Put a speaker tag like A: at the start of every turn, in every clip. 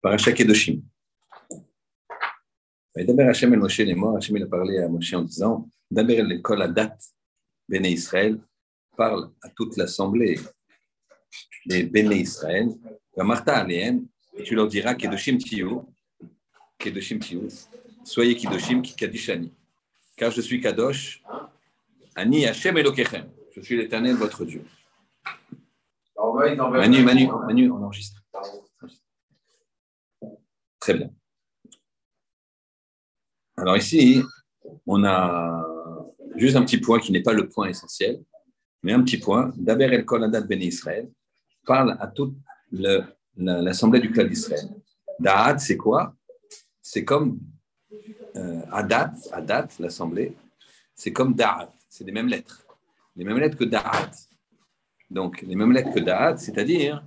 A: Parasha Kedoshim. D'abord, Hachem el Moshe les morts. Hachem il a parlé à Moshe en disant D'abord, l'école à date, Béné Israël, parle à toute l'assemblée des Béné Israël, Martha Aléen, et tu leur diras Kedoshim Tiyu, Kedoshim Tiyu, soyez Kedoshim Kadishani, car je suis Kadosh, Ani Hachem Elokechem, je suis l'éternel votre Dieu. Manu, Manu, Manu, on enregistre. Très bien. Alors ici, on a juste un petit point qui n'est pas le point essentiel, mais un petit point. Daber el Kol Adat Ben Israël parle à toute l'assemblée du clan d'Israël. Da'at, c'est quoi? C'est comme euh, Adat, Adat, l'assemblée, c'est comme Da'at, c'est les mêmes lettres. Les mêmes lettres que Da'at. Donc, les mêmes lettres que Da'at, c'est-à-dire,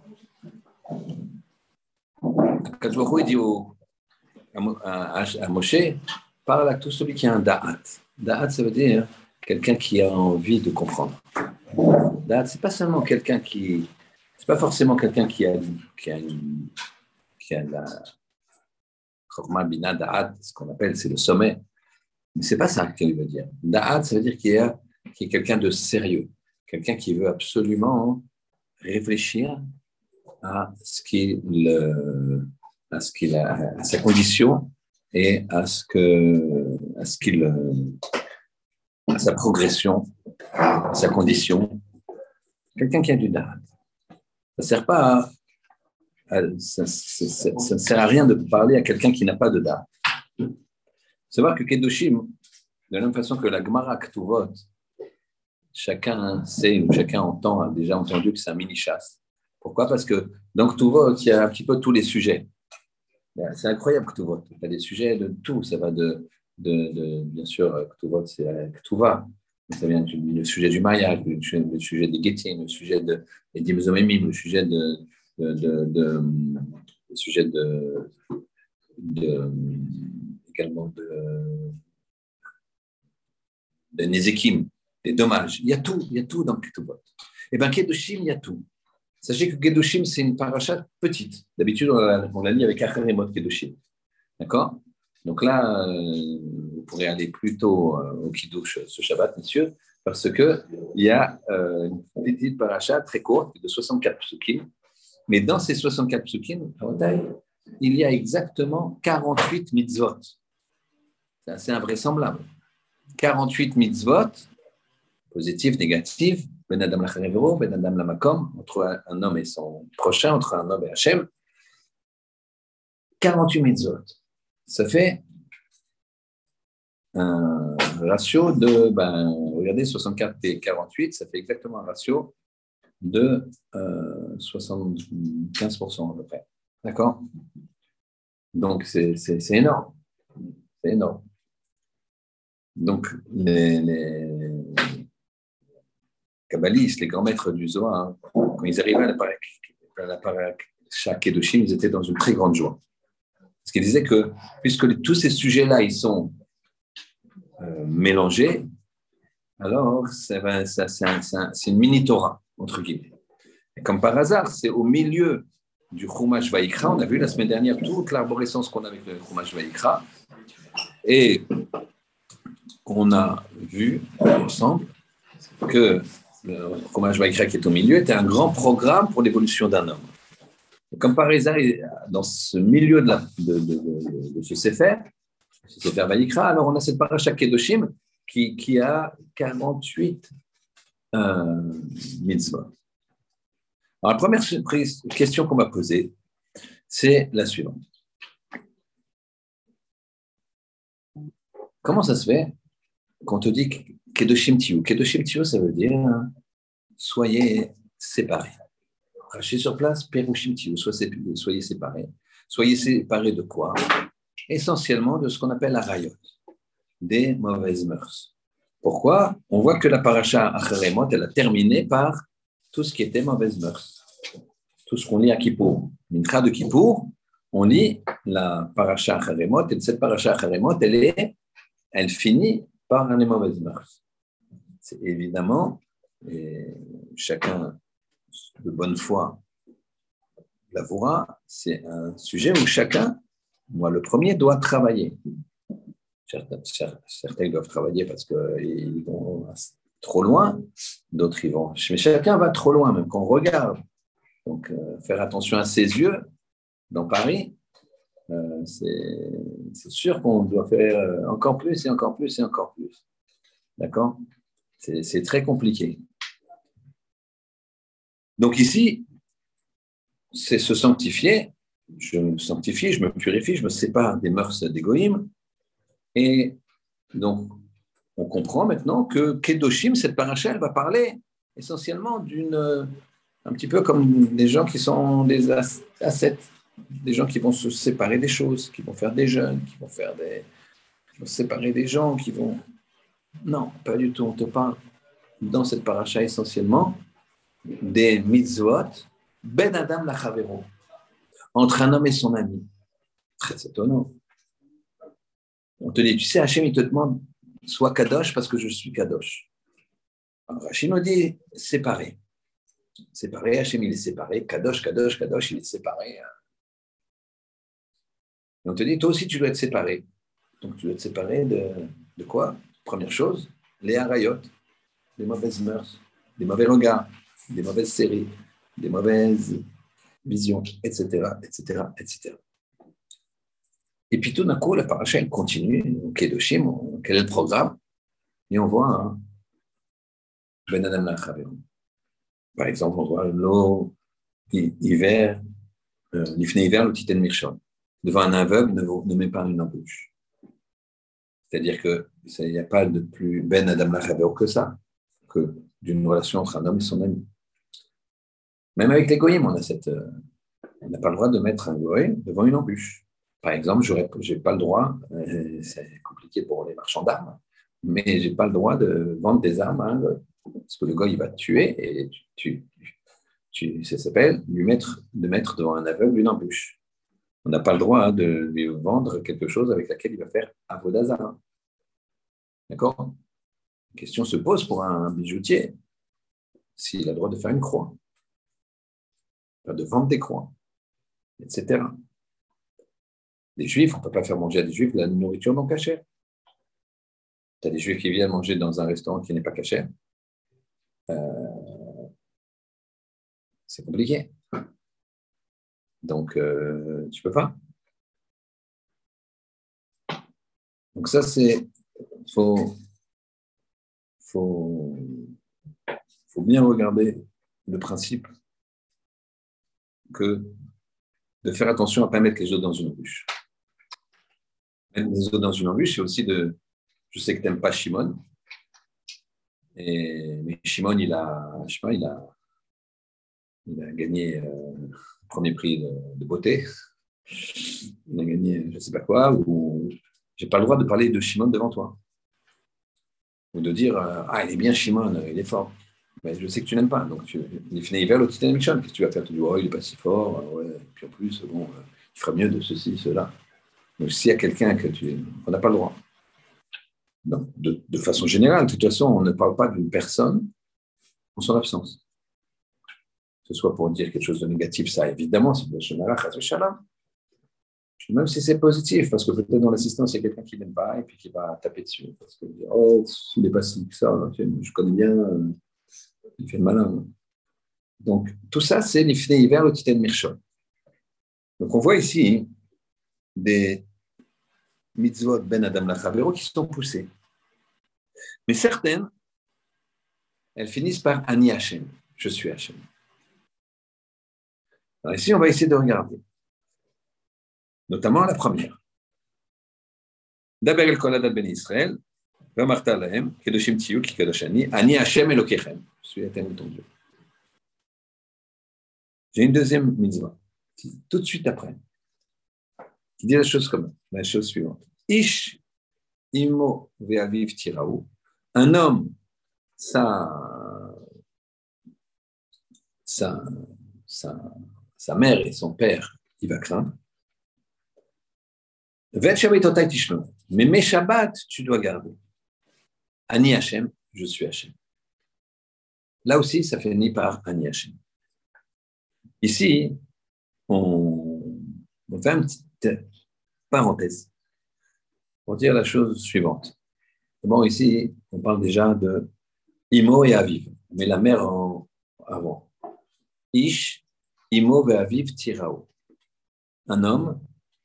A: quand il dit à, à Moshe, parle à tout celui qui a un da'at. Da'at, ça veut dire quelqu'un qui a envie de comprendre. Da'at, c'est pas seulement quelqu'un qui. C'est pas forcément quelqu'un qui a, qui a, une, qui a la. Bina Da'at, ce qu'on appelle, c'est le sommet. Mais c'est pas ça qu'il veut dire. Da'at, ça veut dire qu'il est, qu est quelqu'un de sérieux. Quelqu'un qui veut absolument réfléchir à ce qu'il à ce qu'il a, à sa condition et à ce que, à ce qu'il, à sa progression, à sa condition. Quelqu'un qui a du dard. Ça sert pas à, ça, ne sert à rien de parler à quelqu'un qui n'a pas de dard. Savoir que Kedoshim, de la même façon que la Gemara Ktuvot, chacun sait ou chacun entend, a déjà entendu que c'est un mini-chasse. Pourquoi? Parce que dans Ktuvot, il y a un petit peu tous les sujets. Ben, c'est incroyable Ktuvot. Tu as des sujets de tout. Ça va de, de, de bien sûr, Ktuvot, c'est Ktuva. Ça vient du, sujet du mariage, le, sujet des guettines, le sujet de, des dimzomimim, le sujet de, de, le sujet de, également de, de Nezekim, des dommages. Il y a tout, il y a tout dans Ktuvot. Et bien, Kedoshim, il y a tout. Sachez que Kedoshim, c'est une paracha petite. D'habitude, on la, lit avec Acheremot Kedoshim. D'accord? Donc là, euh, vous pourrez aller plutôt euh, au Kiddush ce Shabbat, messieurs, parce qu'il y a euh, une petite paracha très courte de 64 psukim. Mais dans ces 64 psukim, il y a exactement 48 mitzvot. C'est assez invraisemblable. 48 mitzvot, positifs, négatifs, ben Adam Ben Adam Lamakom, entre un homme et son prochain, entre un homme et Hachem. 48 mitzvot. Ça fait un ratio de, ben, regardez, 64 et 48, ça fait exactement un ratio de 75% à peu près. D'accord? Donc, c'est énorme. C'est énorme. Donc, les, kabbalistes, les grands maîtres du Zohar, quand ils arrivaient à la paracha Kedoshim, ils étaient dans une très grande joie. Parce qu'ils disaient que, puisque tous ces sujets-là, ils sont euh, mélangés, alors c'est une mini-Torah, entre guillemets. Et comme par hasard, c'est au milieu du Chumash Vaikra, on a vu la semaine dernière toute l'arborescence qu'on a avec le Chumash Vaikra, et on a vu ensemble que le fromage Vaikra qui est au milieu, était un grand programme pour l'évolution d'un homme. comme par hasard, dans ce milieu de, de, ce Sefer, ce Sefer alors on a cette paracha Kedoshim qui, a 48 euh, mitzvot. Alors, la première question qu'on va poser, c'est la suivante. Comment ça se fait qu'on te dit Kedoshim Tiyu. Kedoshim Tiyu, ça veut dire soyez séparés. Rachez sur place, Perushim Tiyu, soyez séparés. Soyez séparés de quoi? Essentiellement de ce qu'on appelle la rayot, des mauvaises mœurs. Pourquoi? On voit que la paracha Acharemot, elle a terminé par tout ce qui était mauvaises mœurs. Tout ce qu'on lit à Kippour. Mincha de Kippour, on lit la paracha Acharemot, et cette paracha Acharemot, elle, elle finit par les mauvaises mœurs. Évidemment, et chacun de bonne foi La voura, c'est un sujet où chacun, moi le premier, doit travailler. Certains, certains doivent travailler parce qu'ils vont trop loin, d'autres ils vont. Mais chacun va trop loin, même quand on regarde. Donc, euh, faire attention à ses yeux dans Paris, euh, c'est sûr qu'on doit faire euh, encore plus et encore plus et encore plus. D'accord? C'est très compliqué. Donc ici, c'est se sanctifier. Je me sanctifie, je me purifie, je me sépare des mœurs d'égoïme. Et donc, on comprend maintenant que Kedoshim, cette paracha, va parler essentiellement d'une. Un petit peu comme des gens qui sont des ascètes, des gens qui vont se séparer des choses, qui vont faire des jeûnes, qui vont faire des. Qui vont séparer des gens, qui vont. Non, pas du tout. On te parle dans cette paracha essentiellement des mitzvot, ben Adam la entre un homme et son ami. Très étonnant. On te dit, tu sais, Hachem, il te demande, sois kadosh parce que je suis kadosh. Alors nous dit, séparé. Séparé, Hachem, il est séparé. Kadosh, kadosh, kadosh, il est séparé. Et on te dit, toi aussi, tu dois être séparé. Donc, tu dois être séparé de quoi? Première chose, les harayot, les mauvaises mœurs, les mauvais regards, des mauvaises séries, des mauvaises visions, etc., etc., etc. Et puis tout d'un coup, la paracha, elle continue, quel est le programme? Et on voit hein, Par exemple, on voit l'eau hiver, euh, l'ifné hiver, le titan mirchon. Devant un aveugle, ne, ne met pas une embûche. C'est-à-dire qu'il n'y a pas de plus Ben Adam que ça, que d'une relation entre un homme et son ami. Même avec les goyim, euh, on n'a pas le droit de mettre un goy devant une embûche. Par exemple, je n'ai pas le droit, euh, c'est compliqué pour les marchands d'armes, mais je n'ai pas le droit de vendre des armes à un goy. Parce que le goy, il va te tuer et tu, tu, ça s'appelle lui mettre, de mettre devant un aveugle une embûche. On n'a pas le droit hein, de lui vendre quelque chose avec laquelle il va faire avodazara. D'accord? La question se pose pour un bijoutier s'il a le droit de faire une croix de vendre des croix, etc. Les juifs, on ne peut pas faire manger à des juifs la nourriture non cachée. Tu as des juifs qui viennent manger dans un restaurant qui n'est pas caché. Euh, c'est compliqué. Donc, euh, tu peux pas? Donc ça, c'est... faut, faut, faut bien regarder le principe que de faire attention à ne pas mettre les autres dans une embûche. Mettre les autres dans une embûche, c'est aussi de. Je sais que tu n'aimes pas Shimon, et, mais Shimon, il a, je sais pas, il a, il gagné euh, premier prix de, beauté. Il a gagné je ne sais pas quoi, ou j'ai pas le droit de parler de Shimon devant toi. Ou de dire Ah, il est bien Shimon, il est fort. Mais je sais que tu n'aimes pas. Donc, tu, il finit vers l'autre Qu'est-ce que tu vas faire? Tu dis, oh, il n'est pas si fort. Euh, ouais. Puis en plus, bon, euh, il ferait mieux de ceci, cela. Donc, s'il y a quelqu'un que tu. On n'a pas le droit. Donc, de, de, façon générale, de toute façon, on ne parle pas d'une personne en son absence. Ce soit pour dire quelque chose de négatif, ça évidemment, c'est le même si c'est positif, parce que peut-être dans l'assistance, il y a quelqu'un qui n'aime pas et puis qui va taper dessus. Parce que, oh, il n'est pas si que ça, je connais bien. Euh, il fait malin. Donc, tout ça, c'est l'ifné hiver, le titan mirchon. Donc, on voit ici des mitzvot ben Adam Lachavero qui sont poussées. Mais certaines, elles finissent par Ani Hashem, je suis Hashem. Alors ici, on va essayer de regarder. Notamment la première. D'abord, el kolad ben Israël, Vamarta lahem, kedoshim tiyu ki kedoshani, Ani Hashem elokechem suis l'éternel ton Dieu. J'ai une deuxième mitzvah, tout de suite après, qui dit la chose comme la chose suivante. Ish imo ve'aviv tiraou, un homme, sa, sa, sa, sa mère et son père, il va craindre. Mais mes Shabbat, tu dois garder. Ani Hashem, je suis Hashem. Là aussi, ça finit par Ani Ici, on, on fait une petite parenthèse pour dire la chose suivante. Bon, ici, on parle déjà de Imo et Aviv, mais la mère en avant. Ish, Imo et Aviv, Tirao. Un homme,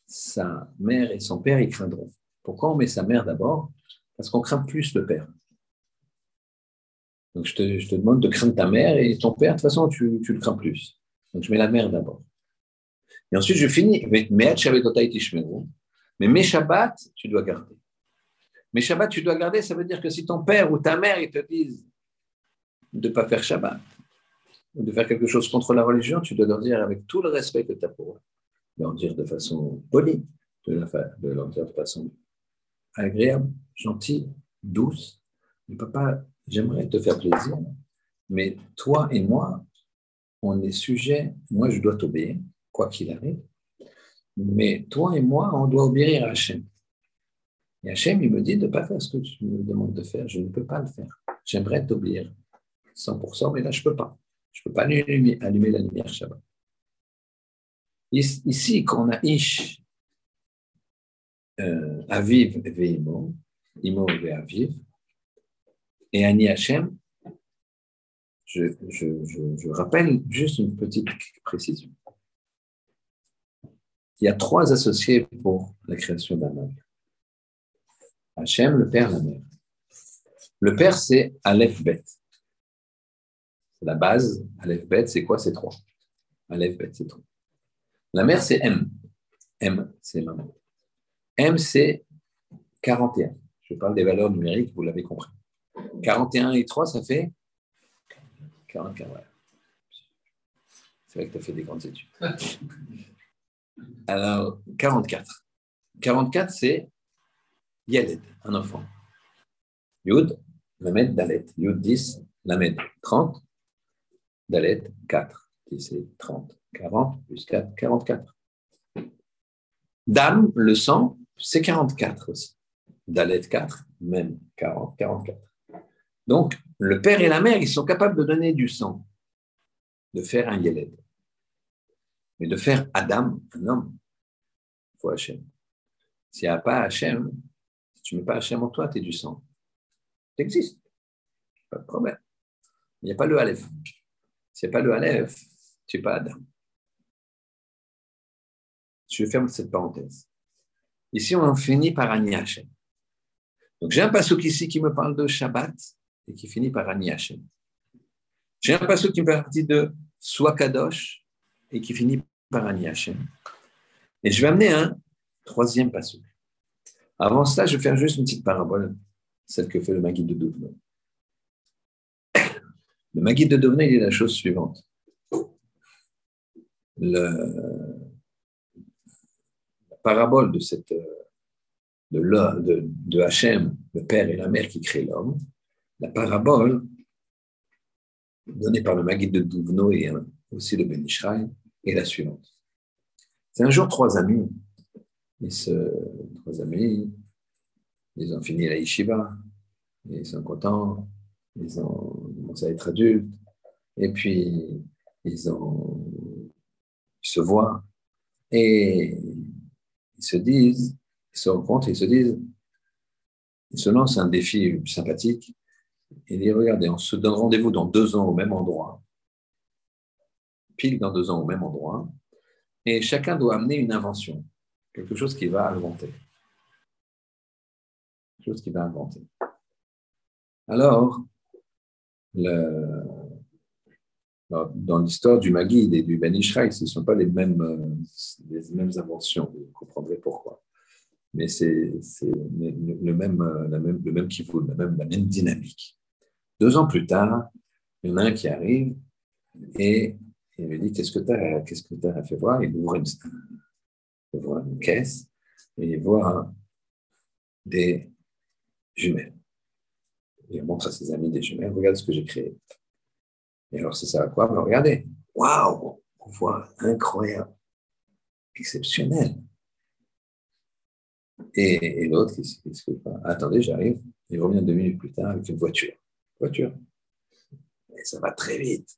A: sa mère et son père, ils craindront. Pourquoi on met sa mère d'abord? Parce qu'on craint plus le père. Donc je te, demande de craindre ta mère et ton père, de toute façon, tu, le crains plus. Donc je mets la mère d'abord. Et ensuite, je finis. Mais mes Shabbat, tu dois garder. Mais Shabbat, tu dois garder, ça veut dire que si ton père ou ta mère, ils te disent de ne pas faire Shabbat, de faire quelque chose contre la religion, tu dois leur dire avec tout le respect que tu as pour eux, leur dire de façon polie, de, leur dire de façon agréable, gentille, douce. Mais papa, j'aimerais te faire plaisir, mais toi et moi, on est sujet, moi je dois t'obéir, quoi qu'il arrive, mais toi et moi, on doit obéir à Hachem. Et Hachem, il me dit de ne pas faire ce que tu me demandes de faire. Je ne peux pas le faire. J'aimerais t'obéir 100%, mais là, je ne peux pas. Je ne peux pas allumer, la lumière Shabbat. Ici, quand on a Ish, euh, Aviv et Imo, Imo et Aviv, et Ani Hachem, je, je, je, rappelle juste une petite précision. Il y a trois associés pour la création d'un homme. Hachem, le père, la mère. Le père, c'est Aleph Bet. La base. Aleph Bet, c'est quoi? C'est trois. Aleph Bet, c'est trois. La mère, c'est M. M, c'est maman. M, c'est 41. Je parle des valeurs numériques, vous l'avez compris. 41 et 3, ça fait 44. C'est vrai que tu as fait des grandes études. Alors, 44. 44, c'est Yeled, un enfant. Yud, Lamed, Dalet. Yud 10, Lamed 30. Dalet 4. C'est 30. 40 plus 4, 44. Dame, le sang, c'est 44 aussi. Dalet 4, même 40, 44. Donc, le père et la mère, ils sont capables de donner du sang, de faire un Yeled. Mais de faire Adam, un homme, il faut Hachem. S'il n'y a pas Hachem, si tu ne mets pas Hachem en toi, tu es du sang. Tu existes. Pas de problème. Il n'y a pas le Aleph. A pas le Aleph, n'es pas Adam. Je ferme cette parenthèse. Ici, on finit par Ani Hachem. Donc, j'ai un passouk ici qui me parle de Shabbat et qui finit par Ani Hachem. J'ai un passouk qui me parle de Swakadosh et qui finit par Ani. Et je vais amener un troisième passage. Avant cela, je vais faire juste une petite parabole, celle que fait le Maguide de Douvenot. Le Maguide de Douvenot, il dit la chose suivante. La parabole de cette de, de, Hachem, le père et la mère qui créent l'homme, la parabole donnée par le Maguide de Douvenot et aussi le Ben Ishraï, est la suivante. C'est un jour trois amis, et ce, trois amis, ils ont fini la yeshiva, ils sont contents, ils ont à être adultes, et puis ils, se voient, et ils se disent, ils se rencontrent, ils se disent, ils se lancent un défi sympathique, et ils disent, regardez, on se donne rendez-vous dans deux ans au même endroit, pile dans deux ans au même endroit, et chacun doit amener une invention, quelque chose qu'il va inventer. Quelque chose qu'il va inventer. Alors, dans l'histoire du Maguide et du Ben Ishraï, ce ne sont pas les mêmes, les mêmes inventions, vous comprendrez pourquoi. Mais c'est le même, la même, le même la même, la même dynamique. Deux ans plus tard, il y en a un qui arrive et il lui dit Qu'est-ce que tu as, qu'est-ce que as fait voir? Il ouvre une, il voit une caisse et il voit des jumelles. Il montre à ses amis des jumelles Regarde ce que j'ai créé. Et alors, c'est ça à quoi? Regardez Waouh On voit incroyable, exceptionnel. Et, l'autre, il se dit Attendez, j'arrive. Il revient deux minutes plus tard avec une voiture. Voiture. Et ça va très vite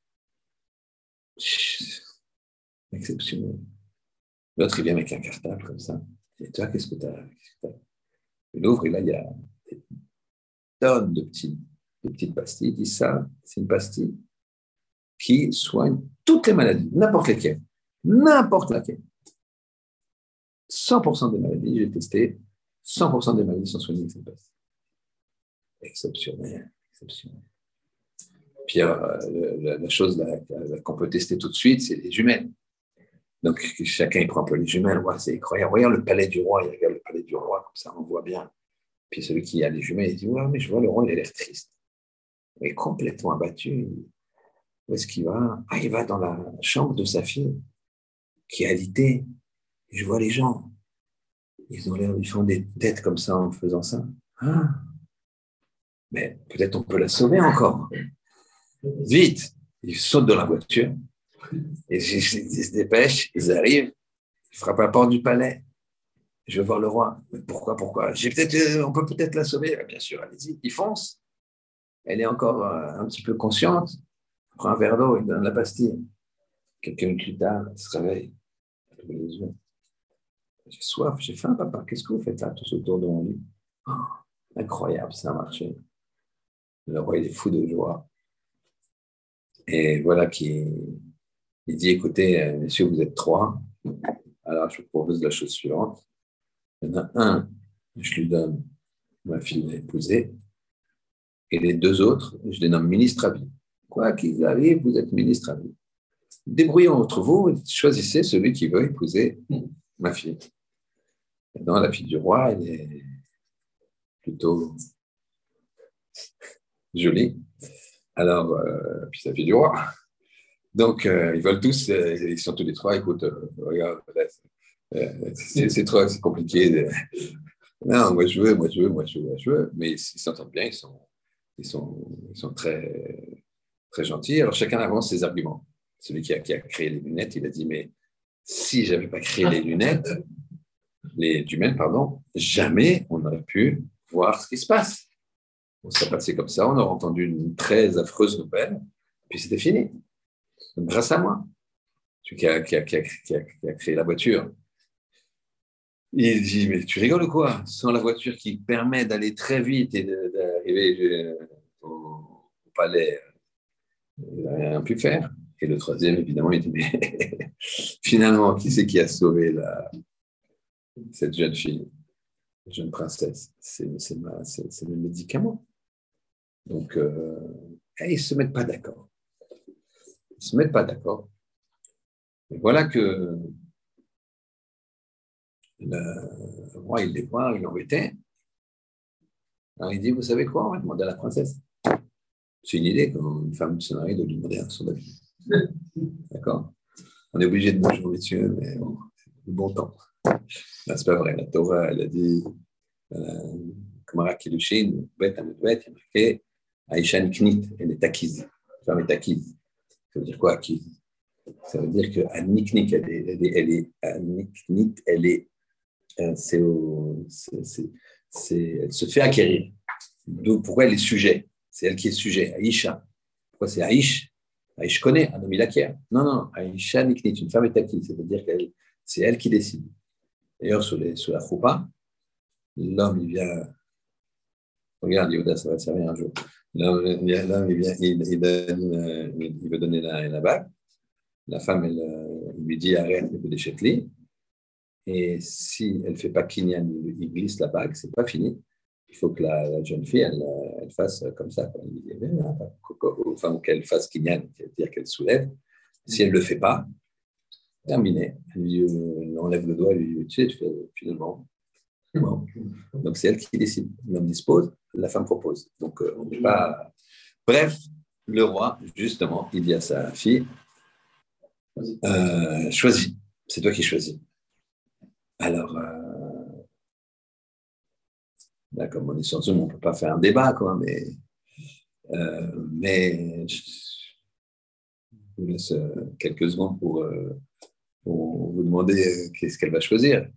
A: exceptionnel. L'autre, il vient avec un cartable comme ça. Et toi, qu'est-ce que tu as, Il ouvre et là, il y a tonnes de, petites pastilles. Il dit ça, c'est une pastille qui soigne toutes les maladies, n'importe lesquelles. N'importe laquelle. 100% des maladies, j'ai testé, 100% des maladies sont soignées avec cette pastille. Exceptionnel, exceptionnel. Puis euh, la, chose qu'on peut tester tout de suite, c'est les jumelles. Donc chacun il prend un peu les jumelles. c'est incroyable. Regarde le palais du roi, il regarde le palais du roi, comme ça on voit bien. Puis celui qui a les jumelles, il dit Ouais, mais je vois le roi, il a l'air triste. Il est complètement abattu. Où est-ce qu'il va? Ah, il va dans la chambre de sa fille, qui est alitée. Je vois les gens. Ils ont l'air, ils font des têtes comme ça en faisant ça. Ah. Mais peut-être on peut la sauver encore. Vite, ils sautent dans la voiture, et ils, se dépêchent, ils arrivent, ils frappent la porte du palais. Je veux voir le roi. Pourquoi, pourquoi? Euh, On peut peut-être la sauver. Bien sûr, allez-y. Ils foncent. Elle est encore euh, un petit peu consciente. Elle prend un verre d'eau, il donne la pastille. Quelques minutes plus tard, elle se réveille. J'ai soif, j'ai faim, papa. Qu'est-ce que vous faites là, tous autour de mon lit? Oh, Incroyable, ça a marché. Le roi, il est fou de joie. Et voilà qui il dit écoutez, euh, messieurs, vous êtes trois. Alors, je vous propose la chose suivante. Il y en a un, je lui donne ma fille à épouser. Et les deux autres, je les nomme ministres à vie. Quoi qu'ils arrivent, vous êtes ministre à vie. Débrouillons entre vous, choisissez celui qui veut épouser ma fille. Maintenant, la fille du roi, elle est plutôt jolie. Alors, euh, puis sa fille du roi. Donc, euh, ils veulent tous, euh, ils sont tous les trois, écoute, regarde, c'est trop compliqué. Non, moi je veux, moi je veux, moi je veux, moi je veux. Mais ils s'entendent bien, ils sont, ils sont, ils sont très, très gentils. Alors, chacun avance ses arguments. Celui qui a, qui a créé les lunettes, il a dit, mais si je n'avais pas créé les lunettes, les jumelles, pardon, jamais on n'aurait pu voir ce qui se passe. On serait passé comme ça, on aurait entendu une très affreuse nouvelle, puis c'était fini. grâce à moi, celui qui a, qui, a, qui, a, créé la voiture. Il dit, mais tu rigoles ou quoi? Sans la voiture qui permet d'aller très vite et d'arriver euh, au, palais, il n'a rien pu faire. Et le troisième, évidemment, il dit, mais finalement, qui c'est qui a sauvé la, cette jeune fille, jeune princesse? C'est le médicament. Donc, euh, ils ne se mettent pas d'accord. Ils ne se mettent pas d'accord. voilà que le roi, il les voit, il l'embêtait. Alors il dit, vous savez quoi, on va demander à la princesse. C'est une idée, quand une femme se marie, de lui demander son avis. D'accord? On est obligé de bonjour messieurs, mais bon, le bon temps. Ce c'est pas vrai. La Torah, elle a dit, Kamara Kiddushin, bête à il y a marqué Aïcha Niknit, elle est acquise. La femme est acquise. Ça veut dire quoi, acquise? Ça veut dire que Niknik, elle est, elle est, elle est, elle est, euh, c'est, c'est, elle se fait acquérir. Donc, pourquoi elle est sujet? C'est elle qui est sujet, Aïcha. Pourquoi c'est Aïch? Aïch connaît, un homme il acquiert. Non, non, Aïcha Niknit, une femme est acquise. Ça veut dire que c'est elle qui décide. D'ailleurs, sur, la choupa, l'homme, il vient. Regarde, Yoda, ça va servir un jour. L'homme, il, vient, il, donne, il, veut donner la, la bague. La femme, elle, lui dit arrête, il veut des Et si elle ne fait pas kinyan, il glisse la bague, c'est pas fini. Il faut que la, jeune fille, elle, elle, fasse comme ça. Enfin, qu'elle fasse kinyan, c'est-à-dire qu'elle soulève. Si elle ne le fait pas, terminé. Elle lui enlève le doigt, lui dit, tu sais, finalement. Donc c'est elle qui décide. L'homme dispose, la femme propose. Donc euh, on n'est pas. Bref, le roi, justement, il dit à sa fille euh, Choisis, c'est toi qui choisis. Alors, euh, là, comme on est sur Zoom, on ne peut pas faire un débat, quoi, mais, euh, je vous laisse quelques secondes pour vous demander euh, qu'est-ce qu'elle va choisir.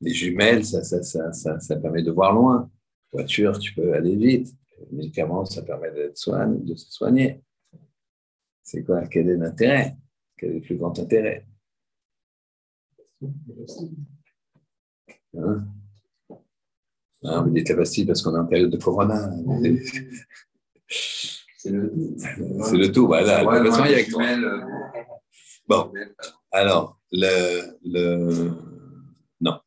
A: Les jumelles, ça, ça, ça, ça, permet de voir loin. Voiture, tu peux aller vite. Médicaments, ça permet de se soigner. C'est quoi? Quel est l'intérêt? Quel est le plus grand intérêt? Hein ah, vous dites la pastille parce qu'on est en période de corona. C'est le, le, tout. Voilà. Ouais, de toute façon, il y a Bon, alors, le, le, non.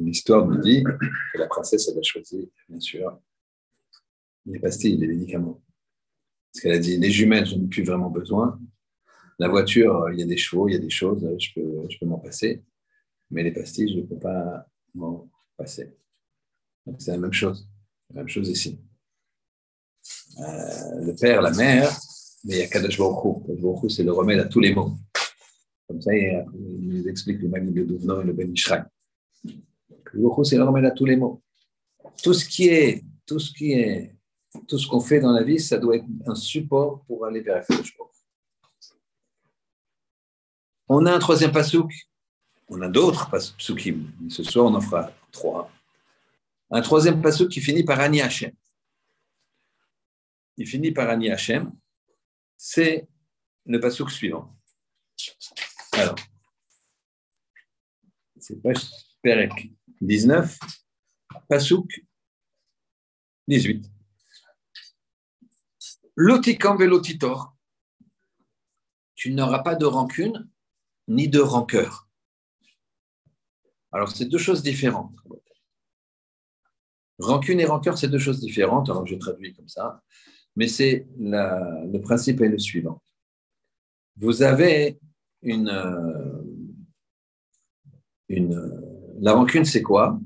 A: L'histoire nous dit que la princesse, elle a choisi, bien sûr, les pastilles, les médicaments. Parce qu'elle a dit, les jumelles, je n'ai plus vraiment besoin. La voiture, il y a des chevaux, il y a des choses, je peux, je peux m'en passer. Mais les pastilles, je ne peux pas m'en passer. c'est la même chose. La même chose ici. Euh, le père, la mère, mais il y a Kadosh Baruch Hu. c'est le remède à tous les maux. Comme ça, il nous explique le le Douvno et le Ben Ishraï. C'est le remède à tous les maux. Tout ce qui est, tout ce qui est, tout ce qu'on fait dans la vie, ça doit être un support pour aller vers Kadosh Baruch On a un troisième pasouk. On a d'autres pasukim. Ce soir, on en fera trois. Un troisième pasouk qui finit par Ani Hashem. Il finit par Ani Hashem c'est le pasouk suivant. Alors, c'est page Perek 19, pasouk 18. Lotikam velotitor, tu n'auras pas de rancune ni de rancœur. Alors, c'est deux choses différentes. Rancune et rancœur, c'est deux choses différentes. Alors, je traduis comme ça mais c'est le principe est le suivant. Vous avez une, euh, une la rancune, c'est quoi?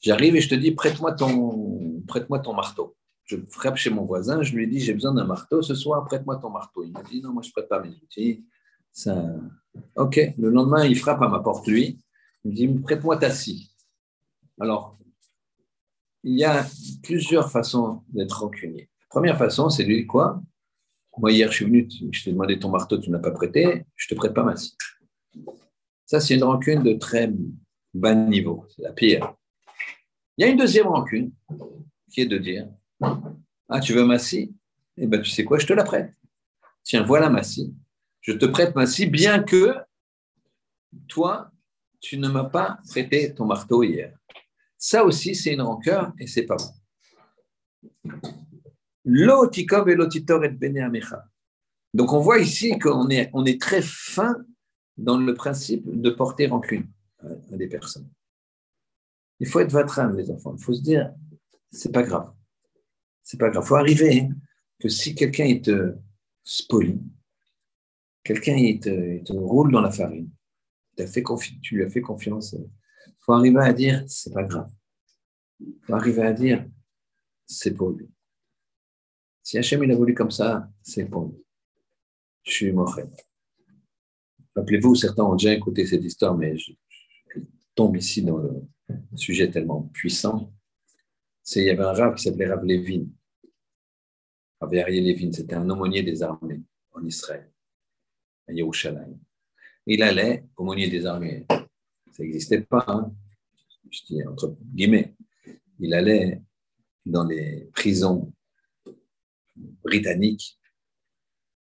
A: J'arrive et je te dis prête-moi ton, marteau. Je frappe chez mon voisin, je lui dis j'ai besoin d'un marteau ce soir, prête-moi ton marteau. Il me dit non, moi je prête pas mes outils. Ça... Ok, le lendemain il frappe à ma porte lui, il me dit prête-moi ta scie. Alors, il y a plusieurs façons d'être rancunier. Première façon, c'est de dire quoi? Moi, hier, je suis venu, je t'ai demandé ton marteau, tu n'as pas prêté, je te prête pas ma scie. Ça, c'est une rancune de très bas niveau, c'est la pire. Il y a une deuxième rancune qui est de dire Ah, tu veux ma scie? Eh bien, tu sais quoi, je te la prête. Tiens, voilà ma scie. Je te prête scie, bien que toi, tu ne m'as pas prêté ton marteau hier. Ça aussi, c'est une rancœur et c'est pas bon. Donc on voit ici qu'on est, on est très fin dans le principe de porter rancune à des personnes. Il faut être vatran, les enfants. Il faut se dire, c'est pas grave. C'est pas grave. Il faut arriver que si quelqu'un te spolie, quelqu'un il te, roule dans la farine, tu lui as fait confiance, il faut arriver à dire, c'est pas grave. Il faut arriver à dire, c'est pour lui. Si Hachem il a voulu comme ça, c'est pour nous. Je suis mort. Rappelez-vous, certains ont déjà écouté cette histoire, mais je, tombe ici dans le sujet tellement puissant. Il y avait un rave qui s'appelait Rav Levin. Rav Levin, c'était un aumônier des armées en Israël, à Yerushalayim. Il allait, aumônier des armées, ça n'existait pas, hein. je dis entre guillemets, il allait dans les prisons britanniques,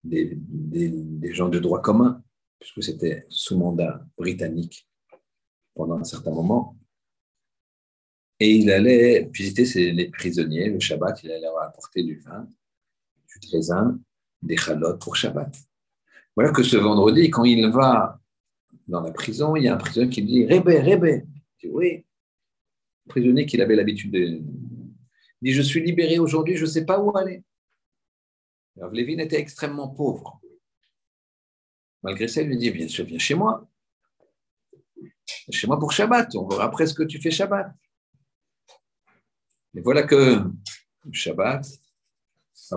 A: des, gens de droit commun, puisque c'était sous mandat britannique pendant un certain moment. Et il allait visiter les prisonniers le Shabbat, il allait leur apporter du vin, du trésor, des chalotes pour Shabbat. Voilà que ce vendredi, quand il va dans la prison, il y a un prisonnier qui dit Rébé, Rébé. Il dit Oui. prisonnier qu'il avait l'habitude de. Il dit Je suis libéré aujourd'hui, je ne sais pas où aller. Alors, Lévin était extrêmement pauvre. Malgré ça, il lui dit Bien sûr, viens chez moi. Chez moi pour Shabbat. On verra après ce que tu fais Shabbat. Et voilà que Shabbat,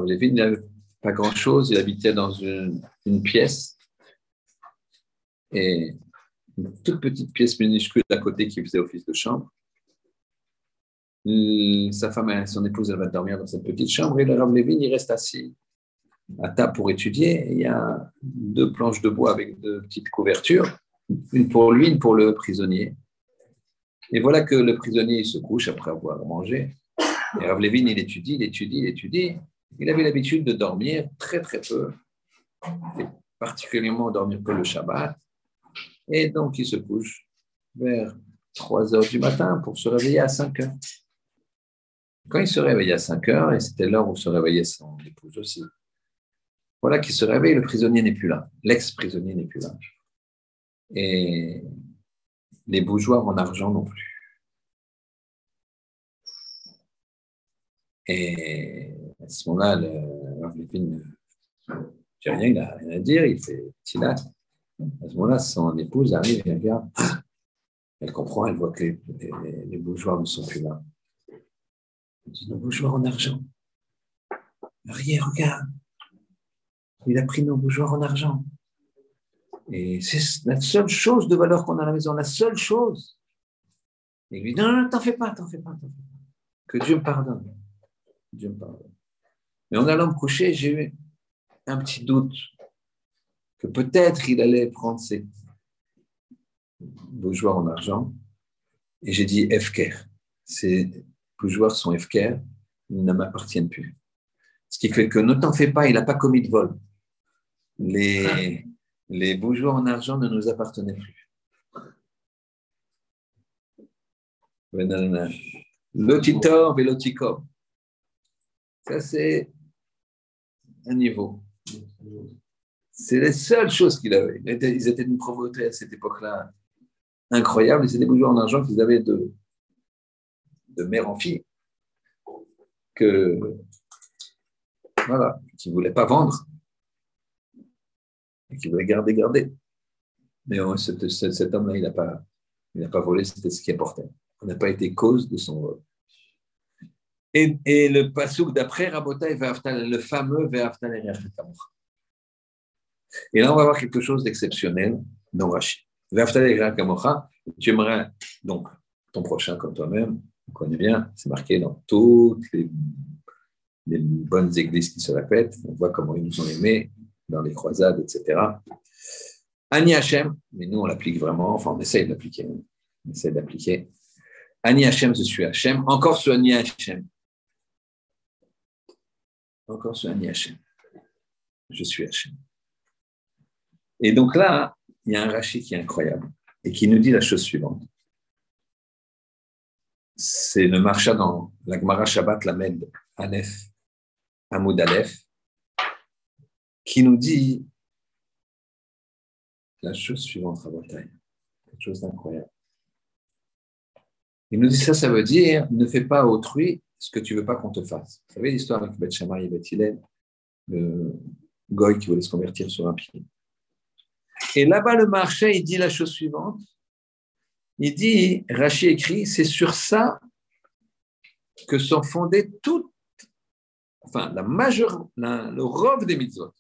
A: Lévin pas grand-chose. Il habitait dans une, pièce. Et une toute petite pièce minuscule à côté qui faisait office de chambre. Sa femme et son épouse, elle va dormir dans cette petite chambre et Rav Lévin, il reste assis à table pour étudier. Il y a deux planches de bois avec deux petites couvertures, une pour lui, une pour le prisonnier. Et voilà que le prisonnier se couche après avoir mangé. Et Rav Levin, il étudie, il étudie, il étudie. Il avait l'habitude de dormir très très peu, particulièrement dormir que le Shabbat. Et donc, il se couche vers 3 heures du matin pour se réveiller à 5 heures. Quand il se réveille à 5 heures, et c'était l'heure où se réveillait son épouse aussi, voilà qu'il se réveille, le prisonnier n'est plus là, l'ex-prisonnier n'est plus là. Et les bourgeois en argent non plus. Et à ce moment-là, le Levin rien, il n'a rien à dire, il fait tilat. À ce moment-là, son épouse arrive et regarde. Elle comprend, elle voit que les, les ne sont plus là. Elle dit Nos bourgeois en argent. Rien, regarde. Il a pris nos bourgeois en argent. Et c'est la seule chose de valeur qu'on a à la maison, la seule chose. Et il lui dit Non, non, t'en fais pas, t'en fais pas, t'en fais pas. Que Dieu me pardonne. Dieu me pardonne. Mais en allant me coucher, j'ai eu un petit doute que peut-être il allait prendre ses bourgeois en argent. Et j'ai dit Efker. Ces bourgeois sont Efker, ils ne m'appartiennent plus. Ce qui fait que ne t'en fais pas, il n'a pas commis de vol. Les, les en argent ne nous appartenaient plus. Lotitor et loticom. Ça, c'est un niveau. C'est les seules choses qu'il avait. Ils étaient une pauvreté à cette époque-là incroyable. C'est des bourgeois en argent qu'ils avaient de, de mère en fille. Que, voilà, qui ne voulaient pas vendre. Et qui voulaient garder, garder. Mais cet, cet homme-là, il n'a pas, pas volé, c'était ce qui apportait. On n'a pas été cause de son vol. Et, et le pasouk d'après Rabotai, le fameux Ve'aftal Et là, on va voir quelque chose d'exceptionnel dans Rashi. Ve'aftal tu aimerais donc ton prochain comme toi-même, on connaît bien, c'est marqué dans toutes les, les, bonnes églises qui se répètent, on voit comment ils nous ont aimés dans les croisades, etc. Ani Hashem, mais nous on l'applique vraiment, enfin on essaye d'appliquer, on essaye d'appliquer. Ani Hashem, je suis Hashem, encore sur Ani Hashem encore sur un Hachem. Je suis Hachem. Et donc là, il y a un rachis qui est incroyable et qui nous dit la chose suivante. C'est le marcha dans la Gemara Shabbat Lamed Aleph, Hamoud Aleph, qui nous dit la chose suivante, Rabotai. Quelque chose d'incroyable. Il nous dit ça, ça veut dire ne fais pas autrui ce que tu veux pas qu'on te fasse. Vous savez l'histoire avec Beth Shammai et Beth Hillel, le goy qui voulait se convertir sur un pied. Et là-bas, le marché, il dit la chose suivante. Il dit, Rachid écrit, c'est sur ça que sont fondées toutes, enfin, la majeure, le rov des mitzvot.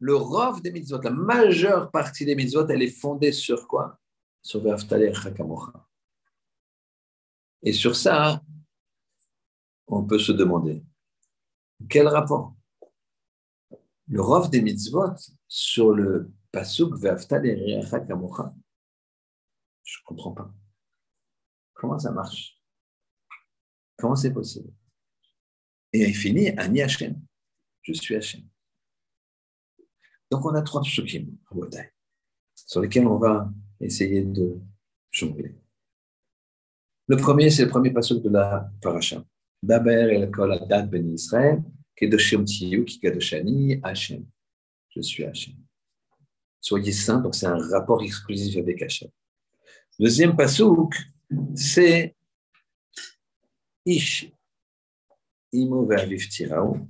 A: Le rov des mitzvot, la majeure partie des mitzvot, elle est fondée sur quoi? Sur Ve'aftaleh Chakamocha. Et sur ça, on peut se demander, quel rapport Le rof des mitzvot sur le pasuk Ve'aftal Kamocha Je ne comprends pas. Comment ça marche? Comment c'est possible? Et il finit Ani Hashem. Je suis Hashem. Donc on a trois psukim sur lesquels on va essayer de jongler. Le premier, c'est le premier passage de la paracha. Daber el kol adat ben Israël, kedoshim tiyu, ki kadoshani, Hachem. Je suis Hachem. Soyez saints, donc c'est un rapport exclusif avec Hachem. Deuxième pasouk, c'est Ish. Imo ve'aviv tirao,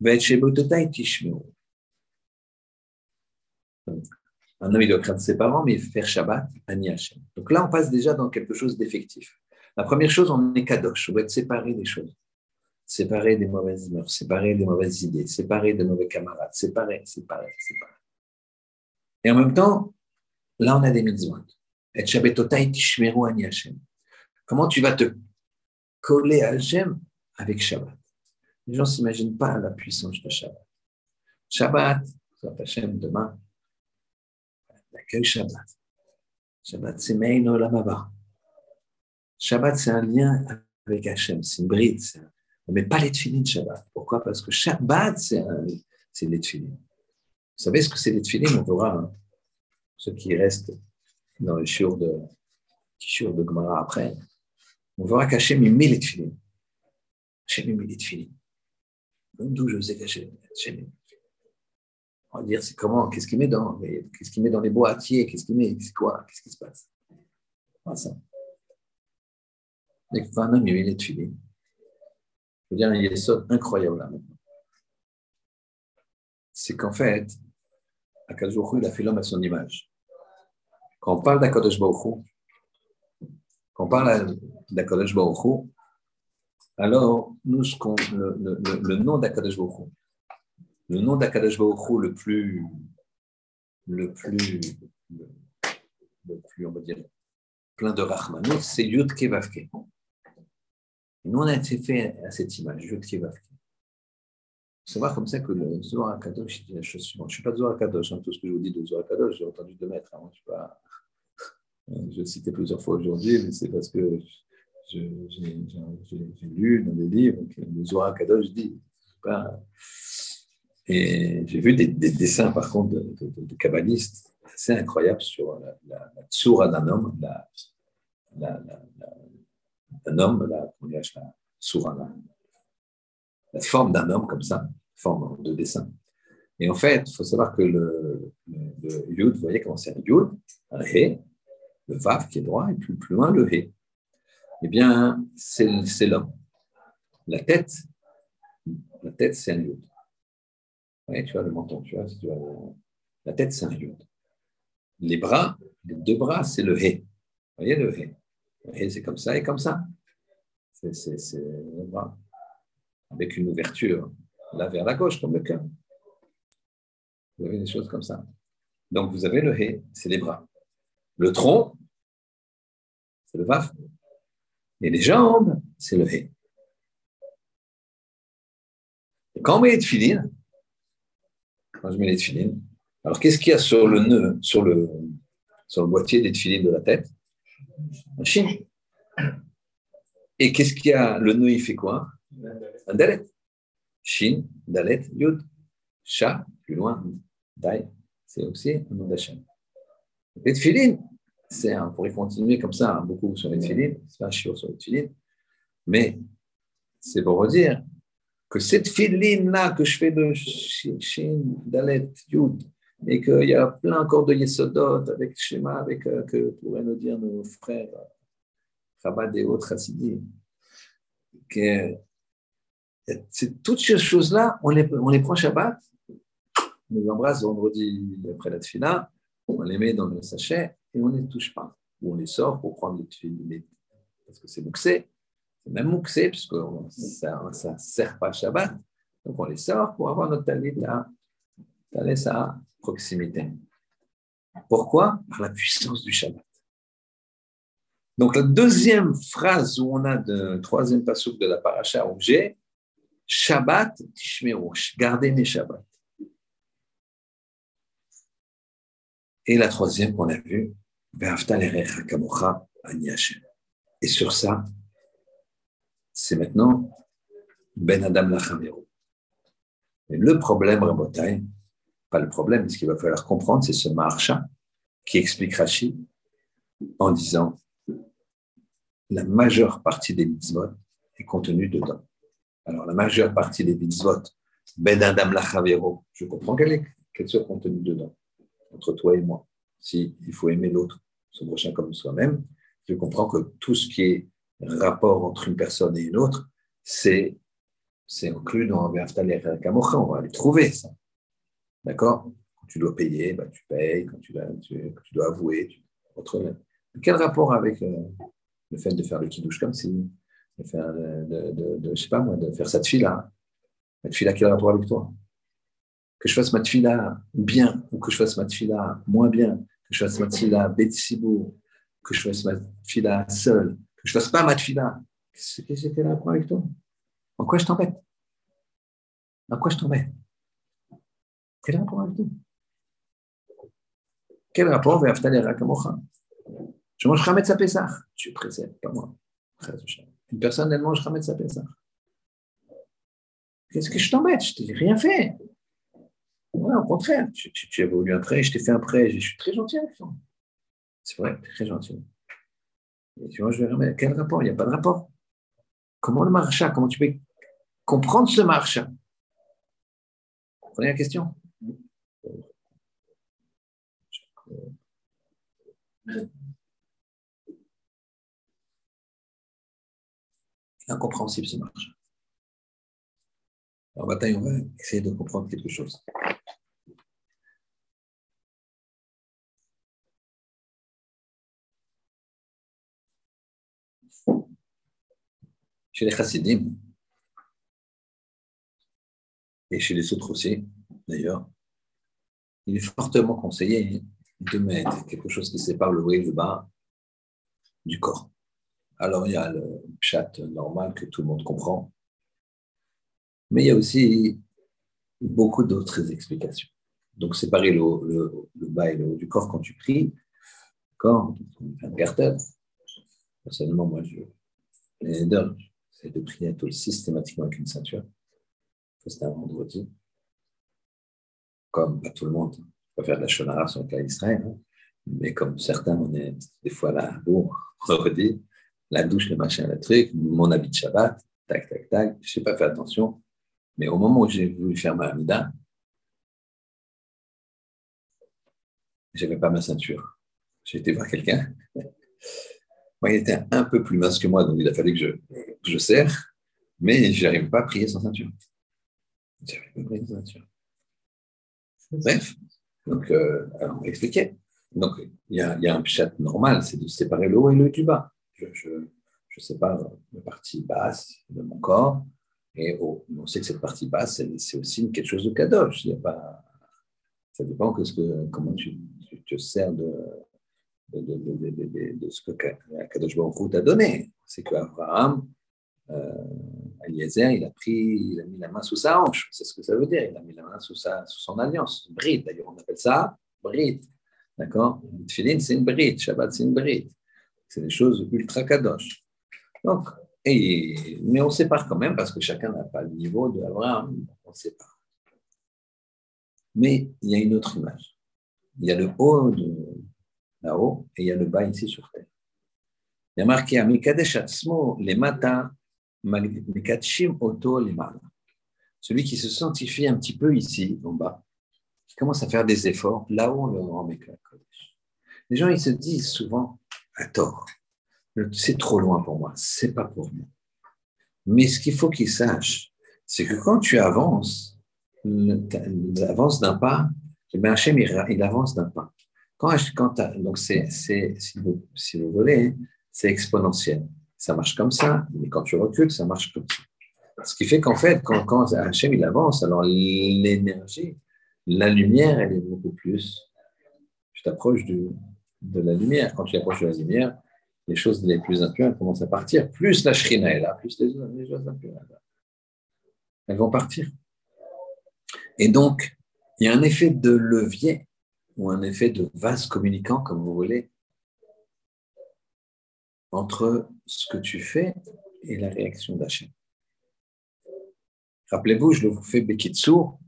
A: ve'et shebototai tishmeu. Un homme, il doit craindre ses parents, mais faire Shabbat, Ani Hashem. Donc là, on passe déjà dans quelque chose d'effectif. La première chose, on est kadosh, on doit être séparé des choses. Séparé des mauvaises mœurs, séparé des mauvaises idées, séparé des mauvais camarades, séparé, séparé, séparé. Et en même temps, là, on a des mitzvot. Et Shabbatotai tishmeru Ani Hashem. Comment tu vas te coller à Hashem avec Shabbat? Les gens ne s'imaginent pas la puissance de Shabbat. Shabbat, Hashem demain, quel Shabbat Shabbat, c'est Meino Lamaba. Shabbat, c'est un lien avec Hachem, c'est une bride. On ne met pas les de Shabbat. Pourquoi? Parce que Shabbat, c'est les tefillin. savez ce que c'est les tefilines On verra hein. ceux qui restent dans les chiours de, de Gemara après. On verra qu'Hachem il met les tefilines. Hachem il met les tefilines. D'où je sais qu'Hachem On va dire, c'est comment Qu'est-ce qu'il met dans Qu'est-ce qu'il met dans les boîtiers Qu'est-ce qu'il met C'est quoi Qu'est-ce qui se passe? Voilà ça. Un homme, il les tefilines. Je veux dire, il des incroyable là maintenant. C'est qu'en fait, Akadosh il a fait l'homme à son image. Quand on parle d'Akadosh quand on parle d'Akadosh alors nous, le, le, le, nom d'Akadosh le nom d'Akadosh Baruch le plus, le plus, le, plus, on va dire, plein de Rahmanot, c'est Yud Kevavke. Nous, on a été fait à cette image, Yud Kevavke. C'est voir comme ça que le Zohar Kadosh dit la chose suivante. Je ne suis pas Zohar Kadosh, hein, tout ce que je vous dis de Zohar Kadosh, j'ai entendu de mettre. Hein, je, le citais plusieurs fois aujourd'hui, mais c'est parce que j'ai lu dans des livres que le Zohar Kadosh dit. Et j'ai vu des, dessins, par contre, de, de, kabbalistes assez incroyables sur la, la, tsura d'un homme, la, forme d'un homme comme ça, forme de dessin. Et en fait, il faut savoir que le, le, yud, vous voyez comment c'est un yud, un he, le vav qui est droit, et puis plus loin le he. Eh bien, c'est l'homme. La tête, la tête, c'est un yud. Oui, tu vois le menton, tu vois, la tête, c'est un yud. Les bras, les deux bras, c'est le he. Vous voyez le he. Le he, c'est comme ça et comme ça. C'est le bras avec une ouverture là vers la gauche, comme le cœur. Vous avez des choses comme ça. Donc vous avez le hé, c'est les bras. Le tronc, c'est le vaf. Et les jambes, c'est le hé. Quand on met les tefilines, je mets les tefilines, alors qu'est-ce qu'il y a sur le nœud, sur le, sur le boîtier des tefilines de la tête? Un chien. Et qu'est-ce qu'il y a? Le nœud, il fait quoi? Un dalet. Shin, dalet, yud. Sha, plus loin, dai, c'est aussi un nom d'Hachem. Les tefilines, c'est, pourrait continuer comme ça, hein, beaucoup sur les tefilines, c'est un chiot sur les tefilines, mais c'est pour redire que cette filine-là que je fais de Shin, Dalet, Yud, et qu'il y a plein encore de Yesodot avec schéma, avec, euh, que pourraient nous dire nos frères Chabad et autres Hassidim, que toutes ces choses-là, on les, on les prend Shabbat, on les embrasse vendredi après la tfila, on les met dans le sachet et on ne les touche pas. Ou on les sort pour prendre les, les parce que c'est c'est même mouxé, puisque ça ne sert pas Shabbat. Donc on les sort pour avoir notre talit à, à proximité. Pourquoi? Par la puissance du Shabbat. Donc la deuxième phrase où on a le troisième passage de la paracha objet, Shabbat, Tishmerush, gardez mes Shabbats. Et la troisième qu'on a vue, Et sur ça, c'est maintenant Ben Adam Lachamero. Le problème, Rabotai, pas le problème, ce qu'il va falloir comprendre, c'est ce marcha qui explique Rashi en disant la majeure partie des mitzvot est contenue dedans. Alors, la majeure partie des mitzvot, Ben Adam Lachavero, je comprends quel est, soit contenu dedans, entre toi et moi. Si il faut aimer l'autre, son prochain comme soi-même, je comprends que tout ce qui est rapport entre une personne et une autre, c'est, c'est inclus dans Kamocha, on va aller trouver ça. D'accord? Quand tu dois payer, bah, tu payes, quand tu dois, tu, dois avouer, tu, quel rapport avec euh, le fait de faire le kidouche comme si de faire, de, de, je sais pas moi, de faire cette fille-là? Cette fille-là qui a rapport avec toi? Que je fasse ma fille-là bien ou que je fasse ma fille-là moins bien, que je fasse ma fille-là bêtisibo, que je fasse ma fille-là seule, je fasse pas ma fille-là. Qu'est-ce que a rapport avec toi En quoi je t'embête? En quoi je t'embête? Quel rapport avec toi Quel rapport avec Aftaler Kamocha Je mange Chametz à Pessah. Tu précèdes, pas moi. Une personne, elle mange Hametz Pesach. Qu'est-ce que je t'embête? Je t'ai rien fait. au contraire, tu, tu, as voulu un prêt, je t'ai fait un prêt, je suis très gentil avec toi. C'est vrai, très gentil. Tu vois, je vais quel rapport? Il n'y a pas de rapport. Comment le marcha? Comment tu peux comprendre ce marcha? La question. Incompréhensible ce marcha. Alors maintenant, on va essayer de comprendre quelque chose. Chez les chassidim, et chez les autres aussi, d'ailleurs, il est fortement conseillé de mettre quelque chose qui sépare le haut et le bas du corps. Alors, il y a le chat normal que tout le monde comprend, mais il y a aussi beaucoup d'autres explications. Donc, séparer le, bas et le haut du corps quand tu pries, quand un garter, personnellement, moi, je, c'est de prier tout systématiquement avec une ceinture. C'est un vendredi. Comme pas tout le monde peut faire de la shonara sur le cas d'Israël, hein. mais comme certains, on est des fois là, bon, vendredi, la douche, le machin, le truc, mon habit de Shabbat, tac, tac, tac, je n'ai pas fait attention. Mais au moment où j'ai voulu faire ma Hamida, je n'avais pas ma ceinture. J'ai été voir quelqu'un. Il était un peu plus mince que moi, donc il a fallu que je, je serre, mais je n'arrive pas à prier sans ceinture. Je n'arrive pas à prier sans ceinture. Bref, donc, euh, on va expliquer. Donc, il y a, y a, un chat normal, c'est de séparer le haut et le bas. Je, je, je sépare la partie basse de mon corps et on sait que cette partie basse, c'est aussi quelque chose de. Pas, ça dépend que que, comment tu, te sers de, de, ce que Kadosh Baruch t'a donné. C'est qu'Abraham, euh, Eliezer, il a pris, il a mis la main sous sa hanche. C'est ce que ça veut dire. Il a mis la main sous, sa, sous son alliance. Bride, d'ailleurs, on appelle ça bride. D'accord? Tfilin, c'est une bride. Shabbat, c'est une bride. C'est des choses ultra kadosh. Donc, mais on sépare quand même parce que chacun n'a pas le niveau d'Abraham. On sépare. Mais il y a une autre image. Il y a le haut de là-haut et il y a le bas ici sur terre. Il y a marqué les matins, Oto Celui qui se sanctifie un petit peu ici, en bas, qui commence à faire des efforts, là-haut on le rend Les gens, ils se disent souvent, à tort, c'est trop loin pour moi, c'est pas pour moi. Mais ce qu'il faut qu'ils sachent, c'est que quand tu avances, avances d'un pas, eh bien Hachem, il, avance d'un pas. Quand, donc, c'est, si, vous, voulez, c'est exponentiel. Ça marche comme ça, mais quand tu recules, ça marche comme ça. Ce qui fait qu'en fait, quand, quand Hachem il avance, alors l'énergie, la lumière, elle est beaucoup plus. Tu t'approches de la lumière. Quand tu approches de la lumière, les choses les plus impures commencent à partir. Plus la shrina est là, plus les, choses impures Elles vont partir. Et donc, il y a un effet de levier ou un effet de vase communicant, comme vous voulez, entre ce que tu fais et la réaction d'Hachem. Rappelez-vous, je vous fais Bekitsour.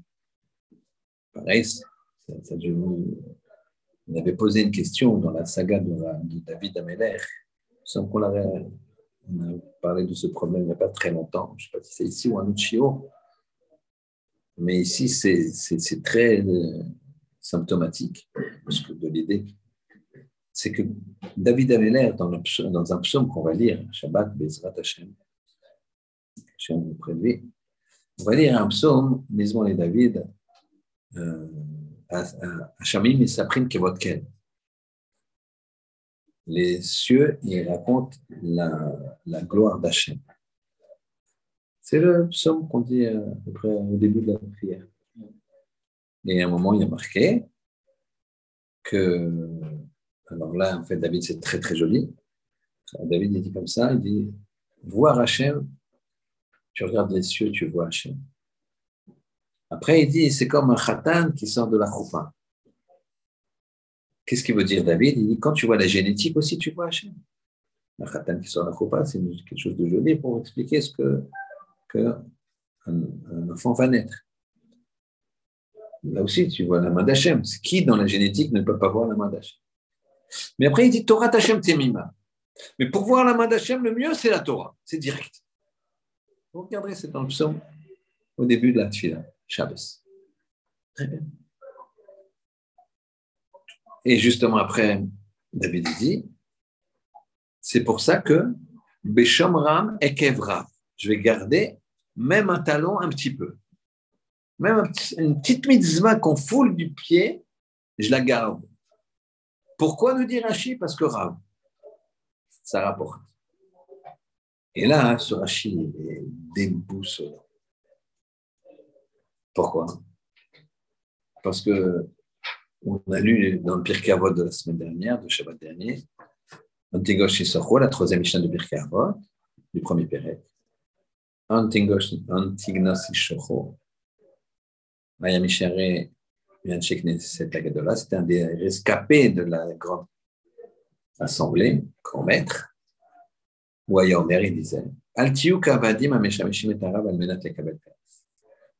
A: Pareil, ça, ça, on avait posé une question dans la saga de, David Ameler qu'on a parlé de ce problème il n'y a pas très longtemps. Je ne sais pas si c'est ici ou un autre mais ici, c'est très symptomatique parce que de l'idée. C'est que David Ameller, dans, dans un psaume qu'on va lire, Shabbat Bezrat Hashem, Hashem auprès de lui, on va lire un psaume, Maison et David, euh, à Shamim et Saprim Kevotken les cieux, ils racontent la, gloire d'Hachem. C'est le psaume qu'on dit euh, au début de la prière. Et à un moment, il a marqué que, alors là, en fait, David, c'est très très joli. David, il dit comme ça, il dit, voir Hachem, tu regardes les cieux, tu vois Hachem. Après, il dit, c'est comme un khatan qui sort de la choupa. Qu'est-ce qu'il veut dire David? Il dit quand tu vois la génétique aussi, tu vois Hachem. La khatan qui sort la c'est quelque chose de joli pour expliquer ce que, que un, enfant va naître. Là aussi, tu vois la main d'Hachem. Qui dans la génétique ne peut pas voir la main d'Hachem? Mais après, il dit Torah Hachem Temima. Mais pour voir la main d'Hachem, le mieux, c'est la Torah. C'est direct. Vous regarderez, c'est dans le psaume au début de la Tfila, Shabbos. Très bien. Et justement après, David dit c'est pour ça que Beshomram et Kevra, je vais garder même un talon un petit peu. Même une petite mitzvah qu'on foule du pied, je la garde. Pourquoi nous dire Rashi? Parce que Rav, ça rapporte. Et là, ce Rashi est déboussolant. Pourquoi? Parce que on a lu dans le Pirkei de la semaine dernière, de Shabbat dernier, Antigosh Shissocho, la troisième Mishnah de Pirkei du premier Pérec. Antignos Shissocho, Maya Mishare, c'était un des rescapés de la grande assemblée, grand maître, où Ayomer, il disait,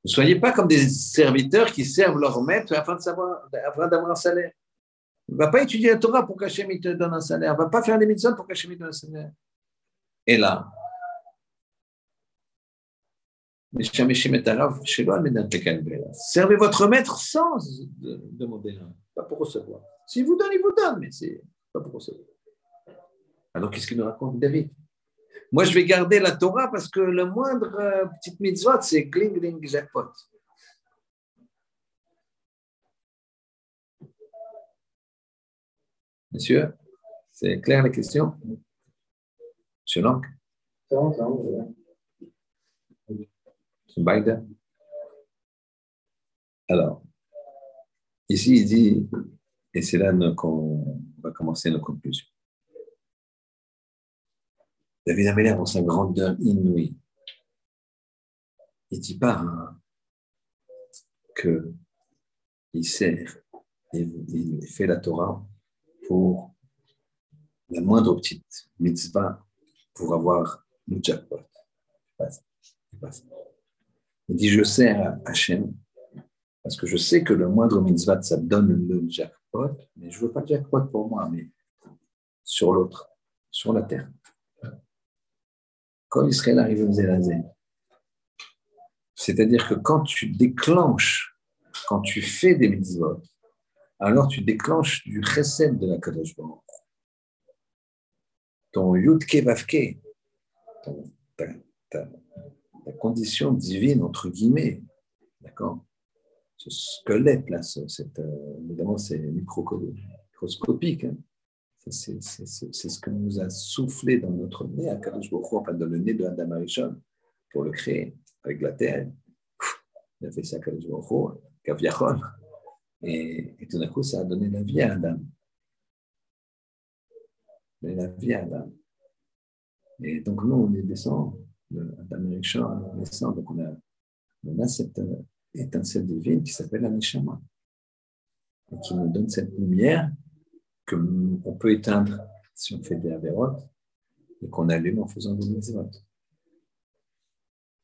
A: ne soyez pas comme des serviteurs qui servent leur maître afin d'avoir un salaire. Ne va pas étudier la Torah pour qu'Hachem te donne un salaire. Ne va pas faire des mitzvot pour qu'Hachem te donne un salaire. Et là, Servez votre maître sans demander pas pour recevoir. S'il vous donne, il vous donne, mais c'est pas pour recevoir. Alors qu'est-ce qu'il nous raconte David? Moi, je vais garder la Torah parce que le moindre euh, petite mitzvot, c'est gling, gling, jackpot. Monsieur, c'est clair la question? Monsieur Lang? Biden Alors, ici, il dit, et c'est là qu'on va commencer nos conclusions. David Améler, dans sa grandeur inouïe, il dit pas hein, qu'il sert, il, fait la Torah pour la moindre petite mitzvah pour avoir le jackpot. Il dit Je sers Hachem parce que je sais que le moindre mitzvah, ça donne le jackpot, mais je ne veux pas de jackpot pour moi, mais sur l'autre, sur la terre quand Israël arrive au Zélazé. C'est-à-dire que quand tu déclenches, quand tu fais des mitzvot, alors tu déclenches du chesed de la Kadosh Baruch. Ton yudke vavke, ta, ta, condition divine, entre guillemets, d'accord? Ce squelette, là, cette, euh, évidemment, c'est microscopique. Hein c'est ce que nous a soufflé dans notre nez, à Kadosh enfin dans le nez de Adam Arishon, pour le créer avec la terre. Il a fait ça à Kadosh Et, et tout d'un coup, ça a donné la vie à Adam. la vie à Adam. Et donc, nous, on est descend, Adam Arishon descend, donc on a, on a cette euh, étincelle divine qui s'appelle la Neshama, et qui nous donne cette lumière qu'on peut éteindre si on fait des avérotes et qu'on allume en faisant des mitzvot.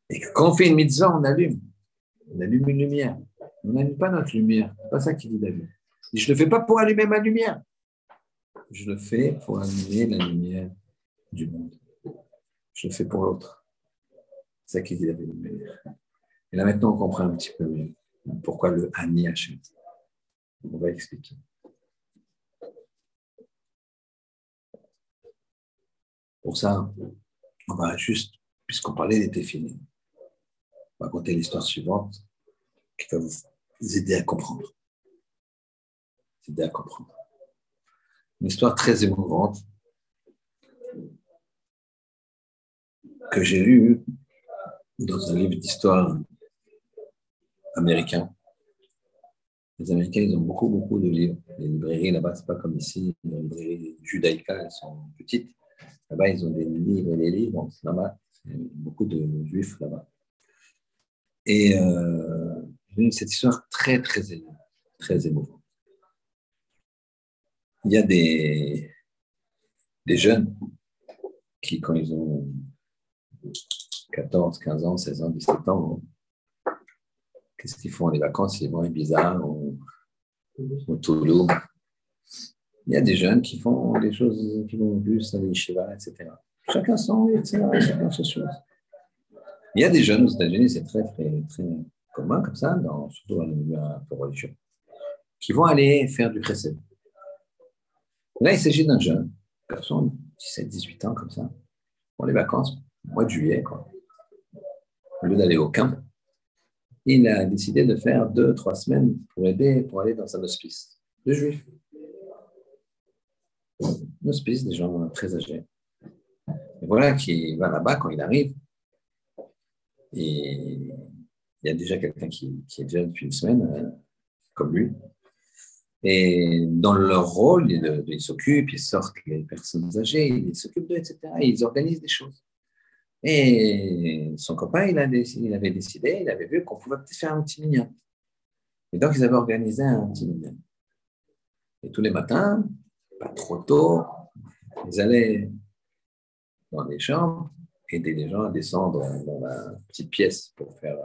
A: Et que quand on fait une mitzvah, on allume. On allume une lumière. On n'allume pas notre lumière. C'est pas ça qu'il dit David. je ne le fais pas pour allumer ma lumière. Je le fais pour allumer la lumière du monde. Je le fais pour l'autre. C'est ça qu'il dit. Et là maintenant, on comprend un petit peu mieux pourquoi le Ani Hachem. On va expliquer. Pour ça, on va juste, puisqu'on parlait des téfilines, on va raconter l'histoire suivante qui va vous aider à comprendre. Aider à comprendre. Une histoire très émouvante que j'ai lue dans un livre d'histoire américain. Les Américains, ils ont beaucoup, beaucoup de livres. Les librairies là-bas, c'est pas comme ici. Les librairies judaïcales, elles sont petites. Là-bas, ils ont des livres et des livres. Là-bas, beaucoup de juifs là-bas. Et euh, cette histoire très, très, émouvante. Il y a des jeunes qui, quand ils ont 14, 15 ans, 16 ans, 17 ans, Qu'est-ce qu'ils font les vacances Ils vont à Ibiza ou, ou Toulouse. Il y a des jeunes qui font des choses, qui vont plus à l'Ishiva, etc. Chacun son, etc. Chacun ses choses. Il y a des jeunes aux États-Unis, c'est très, très, très commun comme ça, dans, surtout dans les milieux un peu religieux, qui vont aller faire du chesed. Là, il s'agit d'un jeune, garçon, 17, 18 ans, comme ça, pour les vacances, mois de juillet, quoi. Au lieu d'aller au camp, il a décidé de faire deux, trois semaines pour aider, pour aller dans un hospice de juifs. Un hospice des gens très âgés. Et voilà qu'il va là-bas quand il arrive. Et il y a déjà quelqu'un qui, est déjà depuis une semaine, euh, comme lui. Et dans leur rôle, ils s'occupent, ils sortent les personnes âgées, ils s'occupent d'eux, etc. ils organisent des choses. Et son copain, il, avait décidé, il avait vu qu'on pouvait peut-être faire un petit mignon. Et donc, ils avaient organisé un petit mignon. Et tous les matins, pas trop tôt, ils allaient dans les chambres, aider les gens à descendre dans la petite pièce pour faire,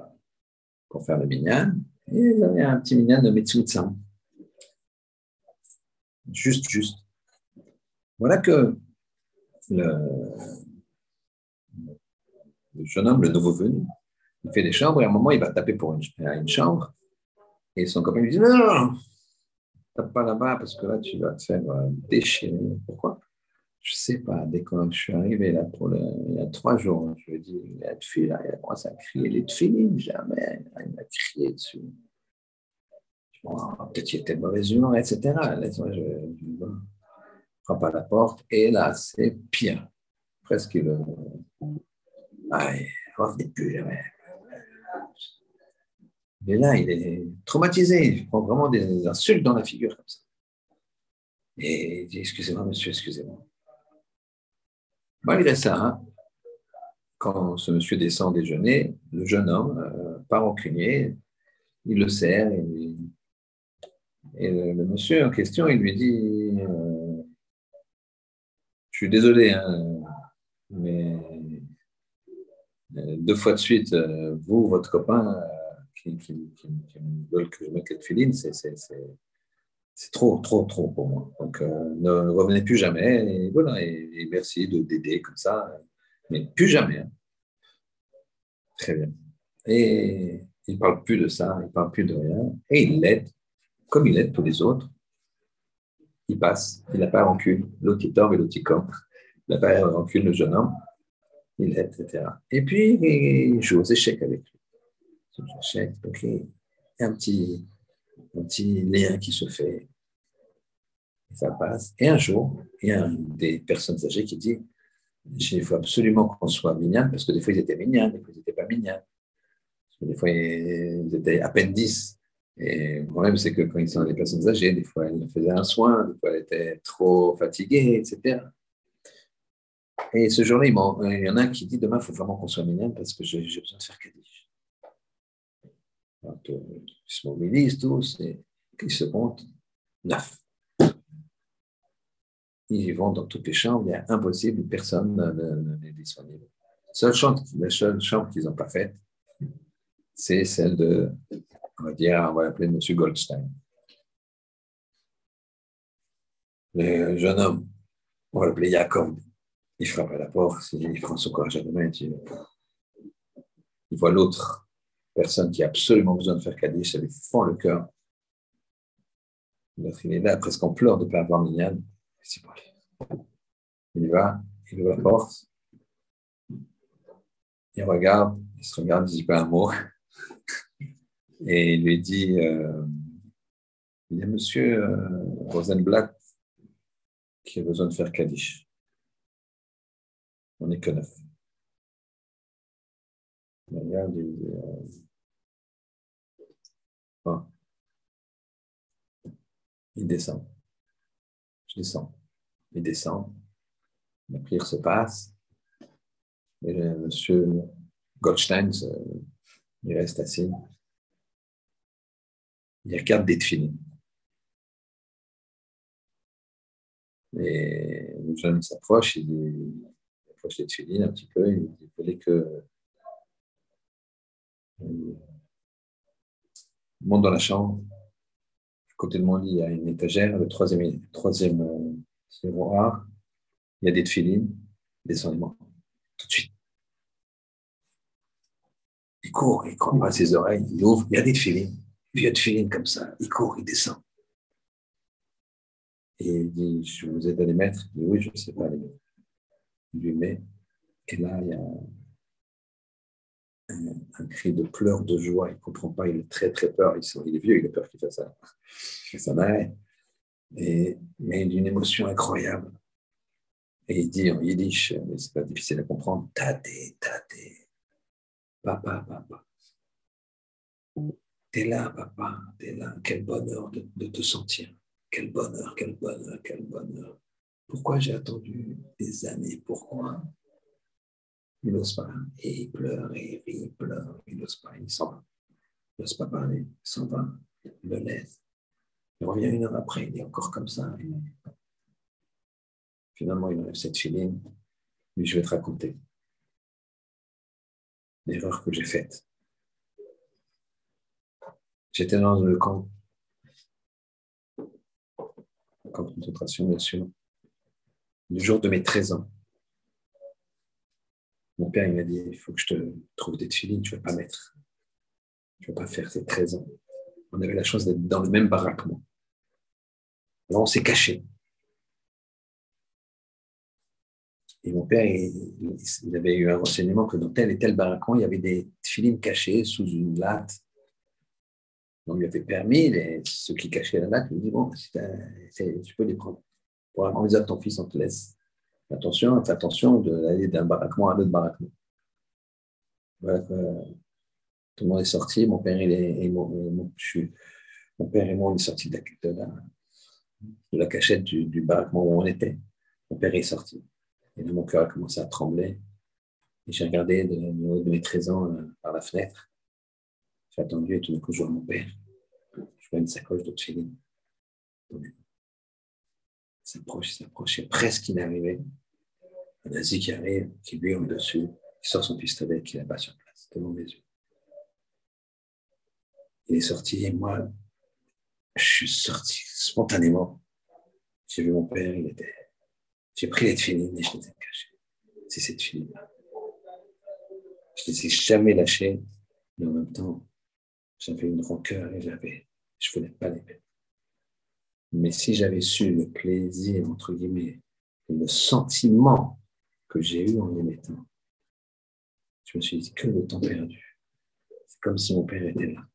A: pour faire le minyan. Et ils avaient un petit minyan de Metsutsan. Juste, juste. Voilà que le jeune homme, le nouveau venu, il fait des chambres et à un moment, il va taper pour une, une chambre. Et son copain lui dit Non, non, tape pas là-bas parce que là, tu vas te faire euh, déchirer. Pourquoi? Je ne sais pas. Dès que je suis arrivé là, pour le, il y a trois jours, je lui ai dit Il y a de là, il a commencé à crier Les filles, jamais. Il m'a crié dessus. Bon, peut-être qu'il était de mauvaise humeur, etc. Laisse-moi, je, je, frappe à la porte et là, c'est pire. Presque le revenez plus jamais. Mais là, il est traumatisé. Il prend vraiment des insultes dans la figure comme ça. Et il dit Excusez-moi, monsieur, excusez-moi. Malgré ça, hein, quand ce monsieur descend déjeuner, le jeune homme, euh, pas rancunier, il le sert et, le, monsieur en question, il lui dit euh, Je suis désolé, hein, mais deux fois de suite, euh, vous, votre copain, euh, qui, qui, veulent que je mette les filines, c'est trop, trop, trop pour moi. Donc, ne revenez plus jamais. Et voilà, et, merci de d'aider comme ça. Mais plus jamais. Hein. Très bien. Et il ne parle plus de ça, il ne parle plus de rien. Et il l'aide, comme il aide tous les autres. Il passe, il n'a pas rancune. L'autre il tombe et l'autre il Il n'a pas rancune, le jeune homme etc. Et puis, il joue aux échecs avec lui. Donc il y a un petit, un petit lien qui se fait. Et ça passe. Et un jour, il y a des personnes âgées qui dit il faut absolument qu'on soit mignon, parce que des fois ils étaient mignons, des fois ils n'étaient pas mignons. Des fois ils étaient à peine 10. Et le problème, c'est que quand ils sont des personnes âgées, des fois elles faisaient un soin, des fois elles étaient trop fatiguées, etc. Et ce jour-là, il, y en a un qui dit Demain, il faut vraiment qu'on soit minable parce que j'ai besoin de faire Kaddish. Donc, euh, ils se mobilisent tous et ils se comptent neuf. Ils vont dans toutes les chambres, il est impossible, personne n'est disponible. Seule chambre, la seule chambre qu'ils n'ont pas faite, c'est celle de, on va dire, on va l'appeler M. Goldstein. Le jeune homme, on va l'appeler Jacob il frappe à la porte, il prend son courage à deux mains, il, voit l'autre personne qui a absolument besoin de faire Kaddish, ça lui fend le cœur. L'autre, il est là, presque en pleurs de ne pas avoir Mignane. Il va, il ouvre la porte, il regarde, il se regarde, il ne dit pas un mot, et il lui dit euh, Il y a monsieur euh, Rosenblatt qui a besoin de faire Kaddish. On n'est que neuf. Regarde, il, il descend. Je descends. Il descend. La prière se passe. Et le, monsieur Goldstein, il reste assis. Il regarde des films. Et le jeune s'approche, il dit approché de Féline un petit peu, il, fallait que. monte dans la chambre. À côté de mon lit, il y a une étagère, le troisième, troisième euh, tiroir. Il y a des tefilines. Descendez-moi. Tout de suite. Il court, il croit pas ses oreilles, il ouvre, il y a des tefilines. Vieux tefilines comme ça. Il court, il descend. Et il dit, je vous aide à les mettre. Il dit, oui, je ne sais pas les mettre. Lui met. Et là, il y a un, cri de pleurs de joie. Il ne comprend pas, il est très très peur. Il, est vieux, il a peur qu'il fasse ça. Fait ça Et, mais d'une émotion incroyable. Et il dit en yiddish, mais c'est pas difficile à comprendre, tate, tate, papa, papa. T'es là, papa, t'es là. Quel bonheur de, te sentir. Quel bonheur, quel bonheur, quel bonheur. Pourquoi j'ai attendu des années Pourquoi il n'ose pas. Et il pleure, et il pleure, il n'ose pas, il s'en va. Il n'ose pas parler, il s'en va, il le laisse. Il revient une heure après, il est encore comme ça. Finalement, il enlève cette filine. Mais je vais te raconter l'erreur que j'ai faite. J'étais dans le camp, camp de concentration, bien sûr, le jour de mes 13 ans. Mon père, il m'a dit, il faut que je te trouve des filines, tu ne vas pas mettre. Tu ne vas pas faire ces 13 ans. On avait la chance d'être dans le même baraquement. Alors on s'est caché. Et mon père, il, avait eu un renseignement que dans tel et tel baraquement, il y avait des filines cachées sous une latte. Donc, il avait permis, les, ceux qui cachaient la latte, il lui dit Bon, tu peux les prendre. Pour la de ton fils, on te laisse. Attention, fais attention d'aller d'un baraquement à l'autre baraquement. Voilà, tout le monde est sorti. Mon père, il est, et mon, mon, père et moi, on est sortis de la, cachette du, du, baraquement où on était. Mon père est sorti. Et là, mon cœur a commencé à trembler. Et j'ai regardé de, mes 13 ans euh, par la fenêtre. J'ai attendu et tout d'un coup, je vois mon père. Je vois une sacoche de Tchélin s'approche, s'approche, presque il est arrivé. Un nazi qui arrive, qui lui en dessus, il sort son pistolet, qui là-bas sur place, devant mes yeux. Il est sorti et moi, je suis sorti spontanément. J'ai vu mon père, il était. J'ai pris les filines et je les ai cachées. C'est cette filine-là. Je les ai jamais lâchées, mais en même temps, j'avais une rancœur et j'avais, je voulais pas les mettre. Mais si j'avais su le plaisir, entre guillemets, le sentiment que j'ai eu en les mettant, je me suis dit que le temps perdu. C'est comme si mon père était là.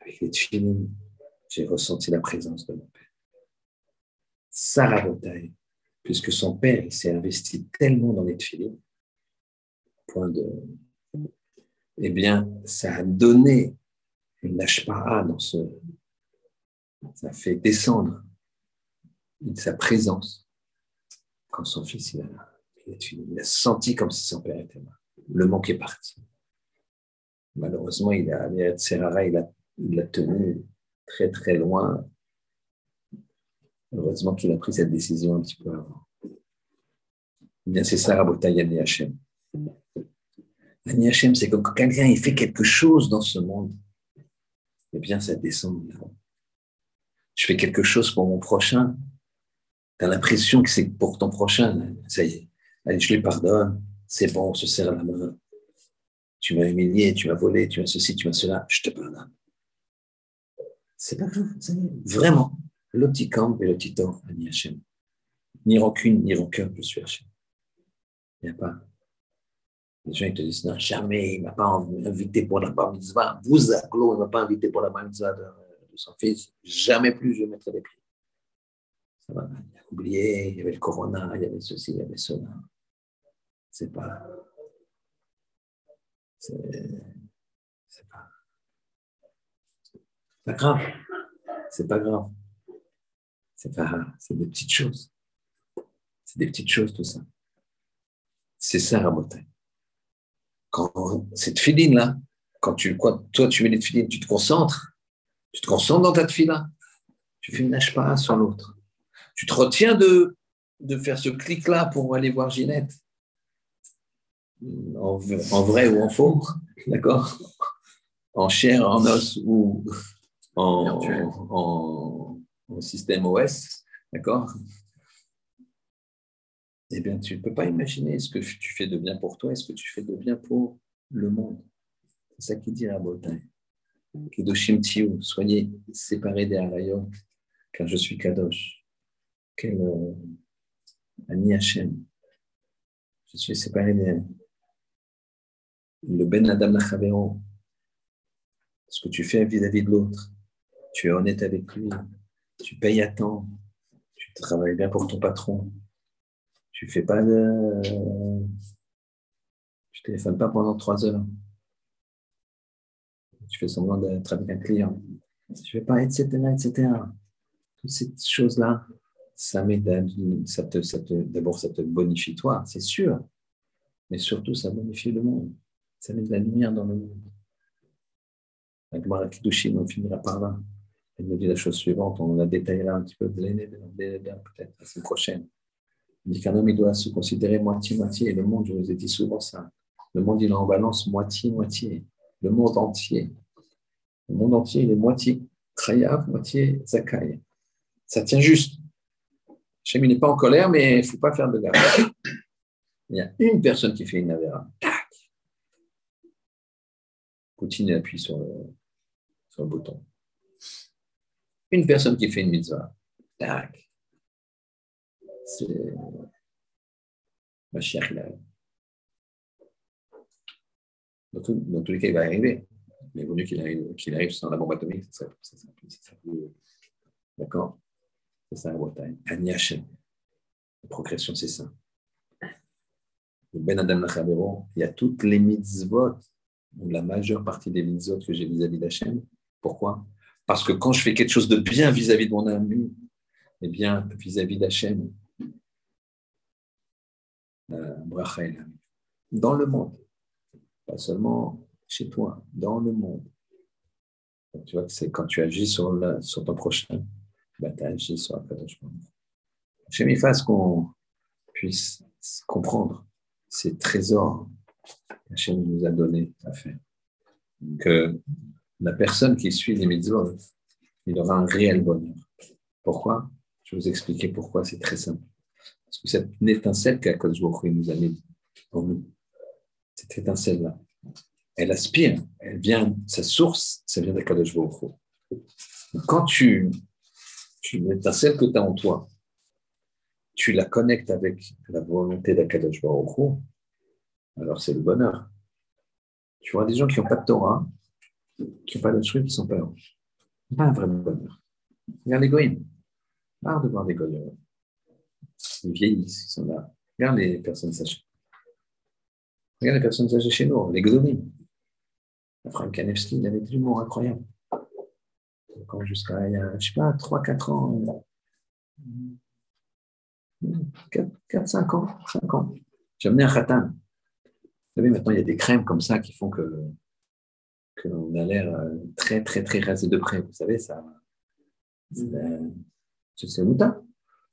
A: Avec les films, j'ai ressenti la présence de mon père. Sarah Botaille, puisque son père s'est investi tellement dans les films, point de. Eh bien, ça a donné une pas dans ce, ça fait descendre sa présence quand son fils il a, senti comme si son père était là. Le manque est parti. Malheureusement, il a, Serrara, il a, il a tenu très très loin. Heureusement qu'il a pris cette décision un petit peu avant. Eh bien, c'est ça, Rabotaï Ani Hachem. Ani Hachem, c'est quand quelqu'un il fait quelque chose dans ce monde, eh bien, ça descend là je fais quelque chose pour mon prochain, tu as l'impression que c'est pour ton prochain. Ça y est, allez, je lui pardonne, c'est bon, on se serre la main. Tu m'as humilié, tu m'as volé, tu m'as ceci, tu m'as cela, je te pardonne. C'est pas grave, est. Vraiment, le petit camp et le petit tort, ni Hachem. Ni rancune, ni rancœur, je suis Hachem. Il n'y a pas. Les gens ils te disent, non, jamais, il ne m'a pas invité pour la bar mitzvah. Vous, Aglo, il ne m'a pas invité pour la bar son fils, jamais plus je mettrai les pieds. Ça va, il a oublié, il y avait le corona, il y avait ceci, il y avait cela. C'est pas. C'est pas. pas grave. C'est pas grave. C'est pas. C'est des petites choses. C'est des petites choses, tout ça. C'est ça, la. Quand cette filine-là, quand tu, quoi, toi, tu mets les filines, tu te concentres, tu te concentres dans ta fila. Tu fais une pas sur l'autre. Tu te retiens de, de faire ce clic-là pour aller voir Ginette. En, vrai ou en faux, d'accord? En chair, en os ou en, en système OS, d'accord? Eh bien, tu ne peux pas imaginer ce que tu fais de bien pour toi et ce que tu fais de bien pour le monde. C'est ça qu'il dit à Botin. Kedoshim Tiou, soyez séparés des Harayot, car je suis Kadosh. Quel euh, Ani Hashem. Je suis séparé des. Le Ben Adam Lachavero. Ce que tu fais vis-à-vis de l'autre. Tu es honnête avec lui. Tu payes à temps. Tu travailles bien pour ton patron. Tu fais pas de. Tu téléphones pas pendant trois heures tu fais semblant d'être avec un client, tu fais pas, etc., etc. Toutes ces choses-là, ça ça ça te, d'abord, ça te bonifie toi, c'est sûr, mais surtout, ça bonifie le monde. Ça met de la lumière dans le monde. La Gemara on finira par là. Elle me dit la chose suivante, on la détaillera un petit peu de l'année, peut-être la semaine prochaine. Il dit qu'un homme, il doit se considérer moitié-moitié. Et le monde, je vous ai dit souvent ça. Le monde, il est en balance moitié-moitié. Le monde entier. Le monde entier, il est moitié Trayav, moitié Zakai. Ça tient juste. Hachem, n'est pas en colère, mais il ne faut pas faire de gaffe. Il y a une personne qui fait une Navera. Tac Poutine appuie sur le, sur bouton. Une personne qui fait une mitzvah. Tac C'est ma chère dans, tous les cas, il va arriver mais il vaut qu'il arrive, sans la bombe atomique, ça serait, plus. D'accord? C'est ça la Bretagne. Aniachem. La progression, c'est ça. Ben Adam Lachabero, il y a toutes les mitzvot, ou la majeure partie des mitzvot que j'ai vis-à-vis d'Hachem. Pourquoi? Parce que quand je fais quelque chose de bien vis-à-vis de mon ami, eh bien, vis-à-vis d'Hachem, euh, dans le monde, pas seulement chez toi, dans le monde. tu vois que c'est quand tu agis sur, ton prochain, ben, tu agis sur la Chez me fasse qu'on puisse comprendre ces trésors qu'Hachem nous a donnés à faire. Que la personne qui suit les mitzvot, il aura un réel bonheur. Pourquoi? Je vais vous expliquer pourquoi, c'est très simple. Parce que cette étincelle qu'Akadosh nous a mis pour nous, cette étincelle-là, elle aspire, elle vient, sa source, ça vient d'Akadosh Baruch Quand tu, tu celle que tu as en toi, tu la connectes avec la volonté d'Akadosh Baruch alors c'est le bonheur. Tu vois des gens qui n'ont pas de Torah, qui n'ont pas de trucs, qui sont pas heureux. Pas un vrai bonheur. Regarde les goïms. Marre de voir des goïms. Ils vieillissent, ils sont là. Regarde les personnes âgées. Regarde les personnes âgées chez nous, les goïms. Franck Kanevski, il avait de l'humour incroyable. jusqu'à il y a, je sais pas, 3-4 ans, 4-5 ans, 5 ans, j'ai amené un khatan. Vous savez, maintenant, il y a des crèmes comme ça qui font que qu'on a l'air euh, très, très, très rasé de près. Vous savez, ça, c'est Mouta.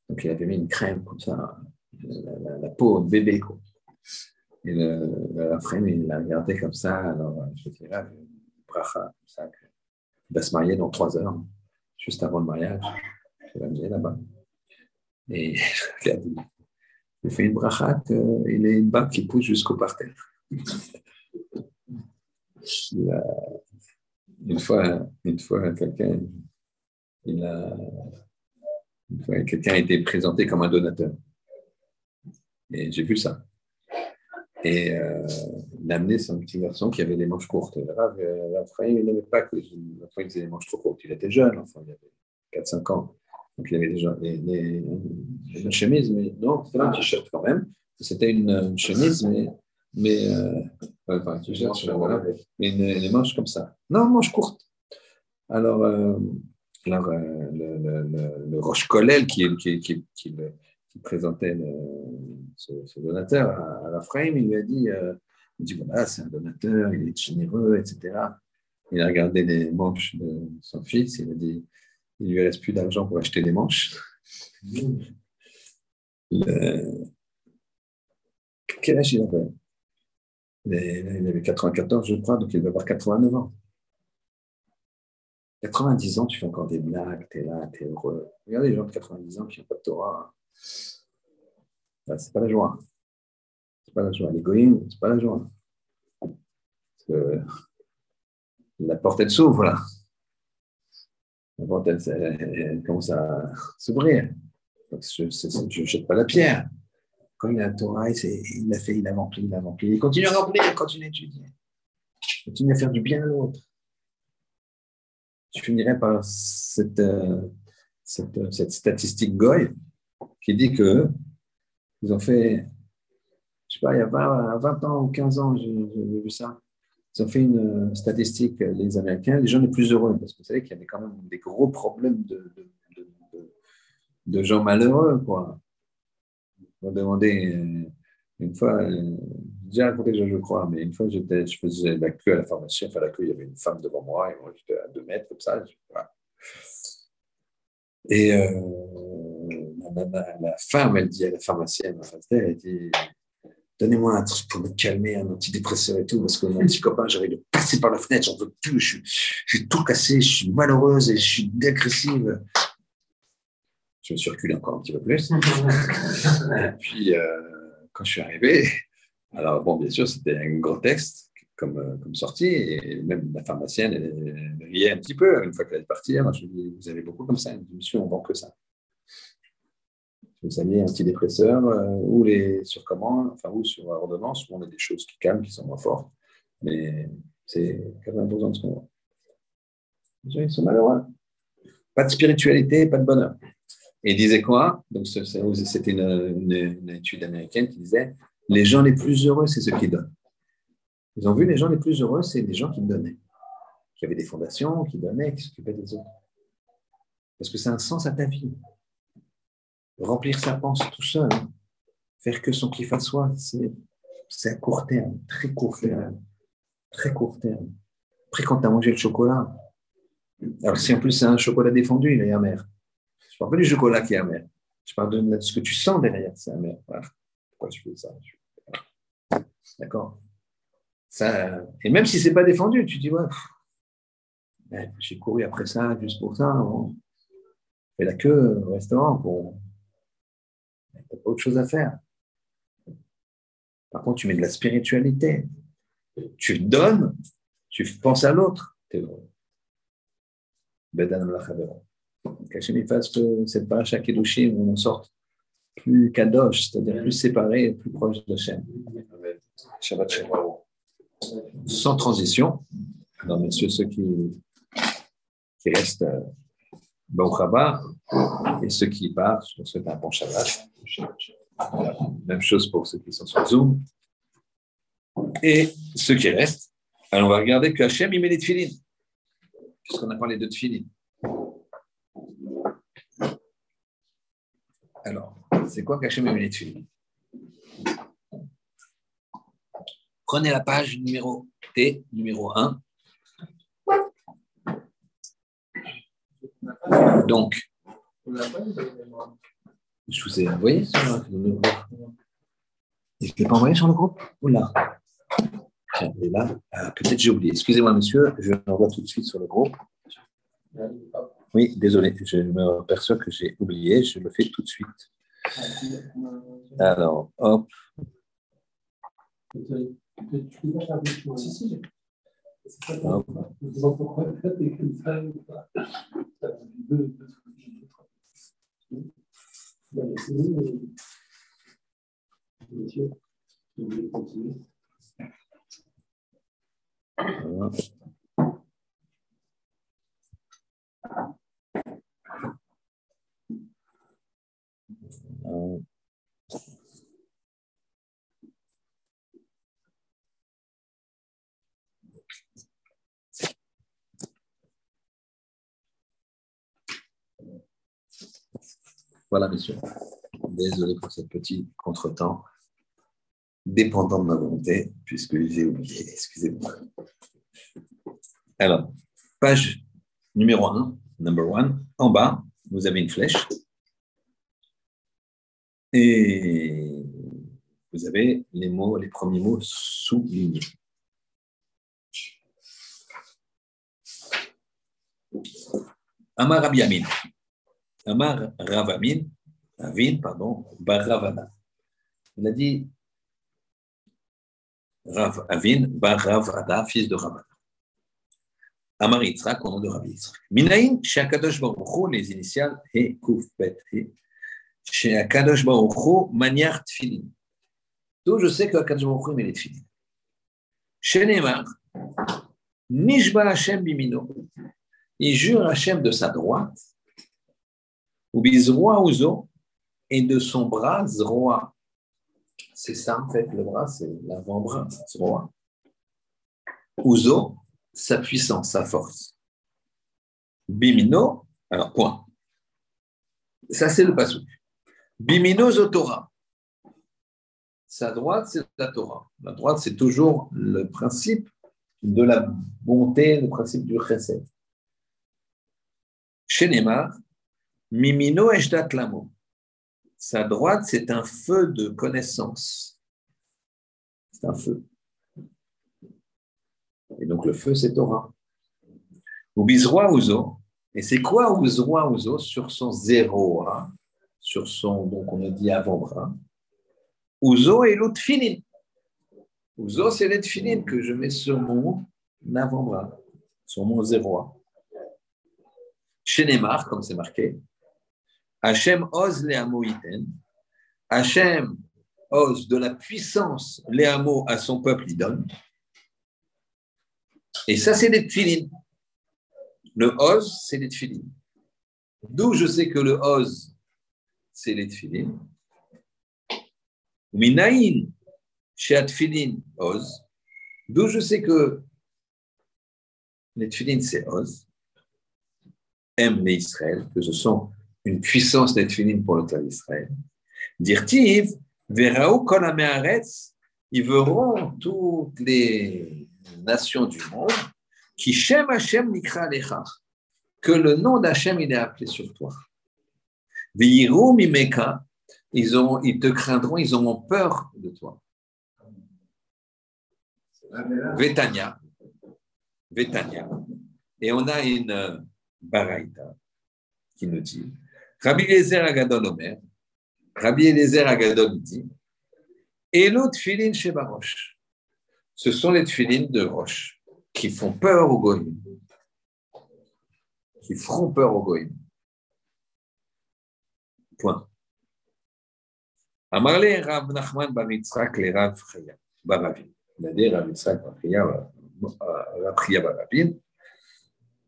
A: Donc, il avait mis une crème comme ça, la, la peau bébé. Et le, le frame, il l'a regardé comme ça. Alors, je dirais, bracha, comme ça, il va se marier dans trois heures, juste avant le mariage. Je vais l'amener là-bas. Et regarde, il fait une bracha il est une bague qui pousse jusqu'au parterre. une fois, une fois quelqu'un, il a, une fois, quelqu'un a été présenté comme un donateur. Et j'ai vu ça. Et euh, amené son petit garçon qui avait des manches courtes. Rav, euh, il n'aimait pas que les aient des manches trop courtes. Il était jeune, enfin, il avait 4-5 ans. Donc il avait déjà des, une chemise, mais non, c'était un t-shirt quand même. C'était une, chemise, mais, mais euh, enfin, t-shirt, voilà, mais une, les manches comme ça. Non, manches courtes. Alors, euh, euh, le, le, le, Roche Collel qui, présentait ce, donateur à, la frame, il lui a dit, euh, il dit voilà, c'est un donateur, il est généreux, etc. Il a regardé les manches de son fils, il a dit, il lui reste plus d'argent pour acheter des manches. Quel âge il avait? Il avait 94, je crois, donc il va avoir 89 ans. 90 ans, tu fais encore des blagues, tu es là, tu es heureux. Regardez les gens de 90 ans qui n'ont pas de Torah. Ce c'est pas la joie. C'est pas la joie. L'égoïsme, c'est pas la joie. Que la porte, elle s'ouvre là. La porte, elle, commence à s'ouvrir. Je ne jette pas la pierre. Quand il a la Torah, il, l'a fait, il a rempli, il a rempli. Il continue à remplir, il continue à étudier. Il continue à faire du bien à l'autre. Je finirai par cette, euh, cette, cette statistique Goy qui dit que ils ont fait, je sais pas, il y a 20, ans ou 15 ans, j'ai vu ça. Ils ont fait une statistique, les Américains, les gens les plus heureux, parce que vous savez qu'il y avait quand même des gros problèmes de, gens malheureux, quoi. On m'a demandé euh, une fois, euh, j'ai raconté je crois, mais une fois je faisais la queue à la pharmacie, enfin la queue, il y avait une femme devant moi, et moi j'étais à deux mètres comme ça. Et euh, la, femme, elle dit à la pharmacienne elle dit Donnez-moi un truc pour me calmer, un antidépresseur et tout, parce que mon petit copain, j'arrive de passer par la fenêtre, j'en veux plus, je, suis tout cassé, je suis malheureuse et je suis dégressive. Je me suis reculé encore un petit peu plus. et puis, euh, quand je suis arrivé, alors bon, bien sûr, c'était un gros texte comme, euh, sortie, et même la pharmacienne, elle, riait un petit peu une fois qu'elle partie. Moi, je lui ai dit Vous avez beaucoup comme ça Je Monsieur, on vend que ça vous avez un antidépresseur euh, ou les enfin ou sur ordonnance où on a des choses qui calment, qui sont moins fortes, mais c'est 80% de ce qu'on voit. Les gens ils sont malheureux. Pas de spiritualité, pas de bonheur. Et il disait quoi? Donc c'était une, une, étude américaine qui disait les gens les plus heureux, c'est ceux qui donnent. Ils ont vu les gens les plus heureux, c'est les gens qui donnaient, qui avaient des fondations, qui donnaient, qui s'occupaient des autres. Parce que c'est un sens à ta vie remplir sa pensée tout seul, faire que son kiff à c'est à court terme, très court terme, très court terme. Après, quand tu as mangé le chocolat, alors si en plus c'est un chocolat défendu, il est amer. Je parle pas du chocolat qui est amer. Je parle de ce que tu sens derrière, c'est amer. Pourquoi je fais ça? D'accord ça, Et même si c'est pas défendu, tu dis, ouais, j'ai couru après ça, juste pour ça. On fait la queue au restaurant pour tu autre chose à faire. Par contre, tu mets de la spiritualité. Tu donnes, tu penses à l'autre. Qu'Hachem fasse que cette paracha Kedushim, on en sorte plus kadosh, c'est-à-dire plus séparé, plus proche de Hachem. Shabbat Shalom. Sans transition. Alors, messieurs, ceux qui, qui restent Baruch et ceux qui partent, je vous souhaite un bon Shabbat. Même chose pour ceux qui sont sur Zoom. Et ceux qui restent, alors on va regarder que Hachem, il met les tefilines, puisqu'on a parlé de tefilines. Alors, c'est quoi qu'Hachem met les tefilines Prenez la page numéro T, numéro 1. Donc, je vous ai envoyé sur le groupe. je ne l'ai pas envoyé sur le groupe? Oula. Tiens, est là. Ah, peut-être j'ai oublié. Excusez-moi, monsieur, je l'envoie tout de suite sur le groupe. Oui, désolé, je me perçois que j'ai oublié. Je le fais tout de suite. Alors, hop. Hop. Voilà. Voilà, messieurs. Désolé pour ce petit contretemps, dépendant de ma volonté, puisque j'ai oublié. Excusez-moi. Alors, page numéro 1, number 1, en bas, vous avez une flèche. Et vous avez les mots, les premiers mots soulignés. Amar Rabbi Amin. Amar Ravamin, Avin, pardon, Bar Ravana. Il a dit Rav Avin, Bar Ravada, fils de Ravana. Amar Yitzhak, au nom de Rabbi Yitzhak. Minaïn, chez Akadosh Baruch les initiales, He, Kuf, Bet, He. Chez Akadosh Baruch manière Tfilin. D'où je sais qu'Akadosh Baruch met les Tfilin. Chez Neymar, Nishba Hashem Bimino. Il jure Hashem de sa droite, ou bizroa ouzo, et de son bras, zroa. C'est ça, en fait, le bras, c'est l'avant-bras, zroa. Ouzo, sa puissance, sa force. Bimino, alors point. Ça, c'est le pasouk. Bimino Zotora. Sa droite, c'est la Torah. La droite, c'est toujours le principe de la bonté, le principe du chesed. Chez Mimino Eshdat Lamo. Sa droite, c'est un feu de connaissance. C'est un feu. Et donc le feu, c'est Torah. Ou Bizroi Ouzo. Et c'est quoi Ouzroi Ouzo? Sur son zéro, sur son, donc on a dit avant-bras Ouzo et l'autre finine. Ouzo, c'est l'être que je mets sur mon avant-bras, sur mon zéro. Chez Neymar, comme c'est marqué, Hachem ose les hameaux Hachem ose de la puissance les hameaux à son peuple, il donne. Et ça, c'est les tfilines. Le ose, c'est les tfilines. D'où je sais que le ose, c'est les tfilines. Minaïn, chez Atfilin, Oz. D'où je sais que les Tfilin, c'est Oz. Aime les Israël, que ce sont une puissance des pour le clan d'Israël. Dirtiv, Veraou Kol ils verront toutes les nations du monde qui Shem Hashem Nikra que le nom d'Hachem il est appelé sur toi. Veirou Mimeka, ils, ont, ils te craindront, ils auront peur de toi. Vétania. Vétania. Et on a une euh, baraïta qui nous dit Rabbi Eliezer Agadol Omer, Rabbi Eliezer Agadol dit Et l'autre filine chez Baroche? Ce sont les filines de Roche qui font peur aux goïms. Qui feront peur aux goïms. Point. Amarle Rav Nachman Bar Yitzhak le Rav Chaya a dit Rav Yitzhak Chaya Rav Chaya Baravin.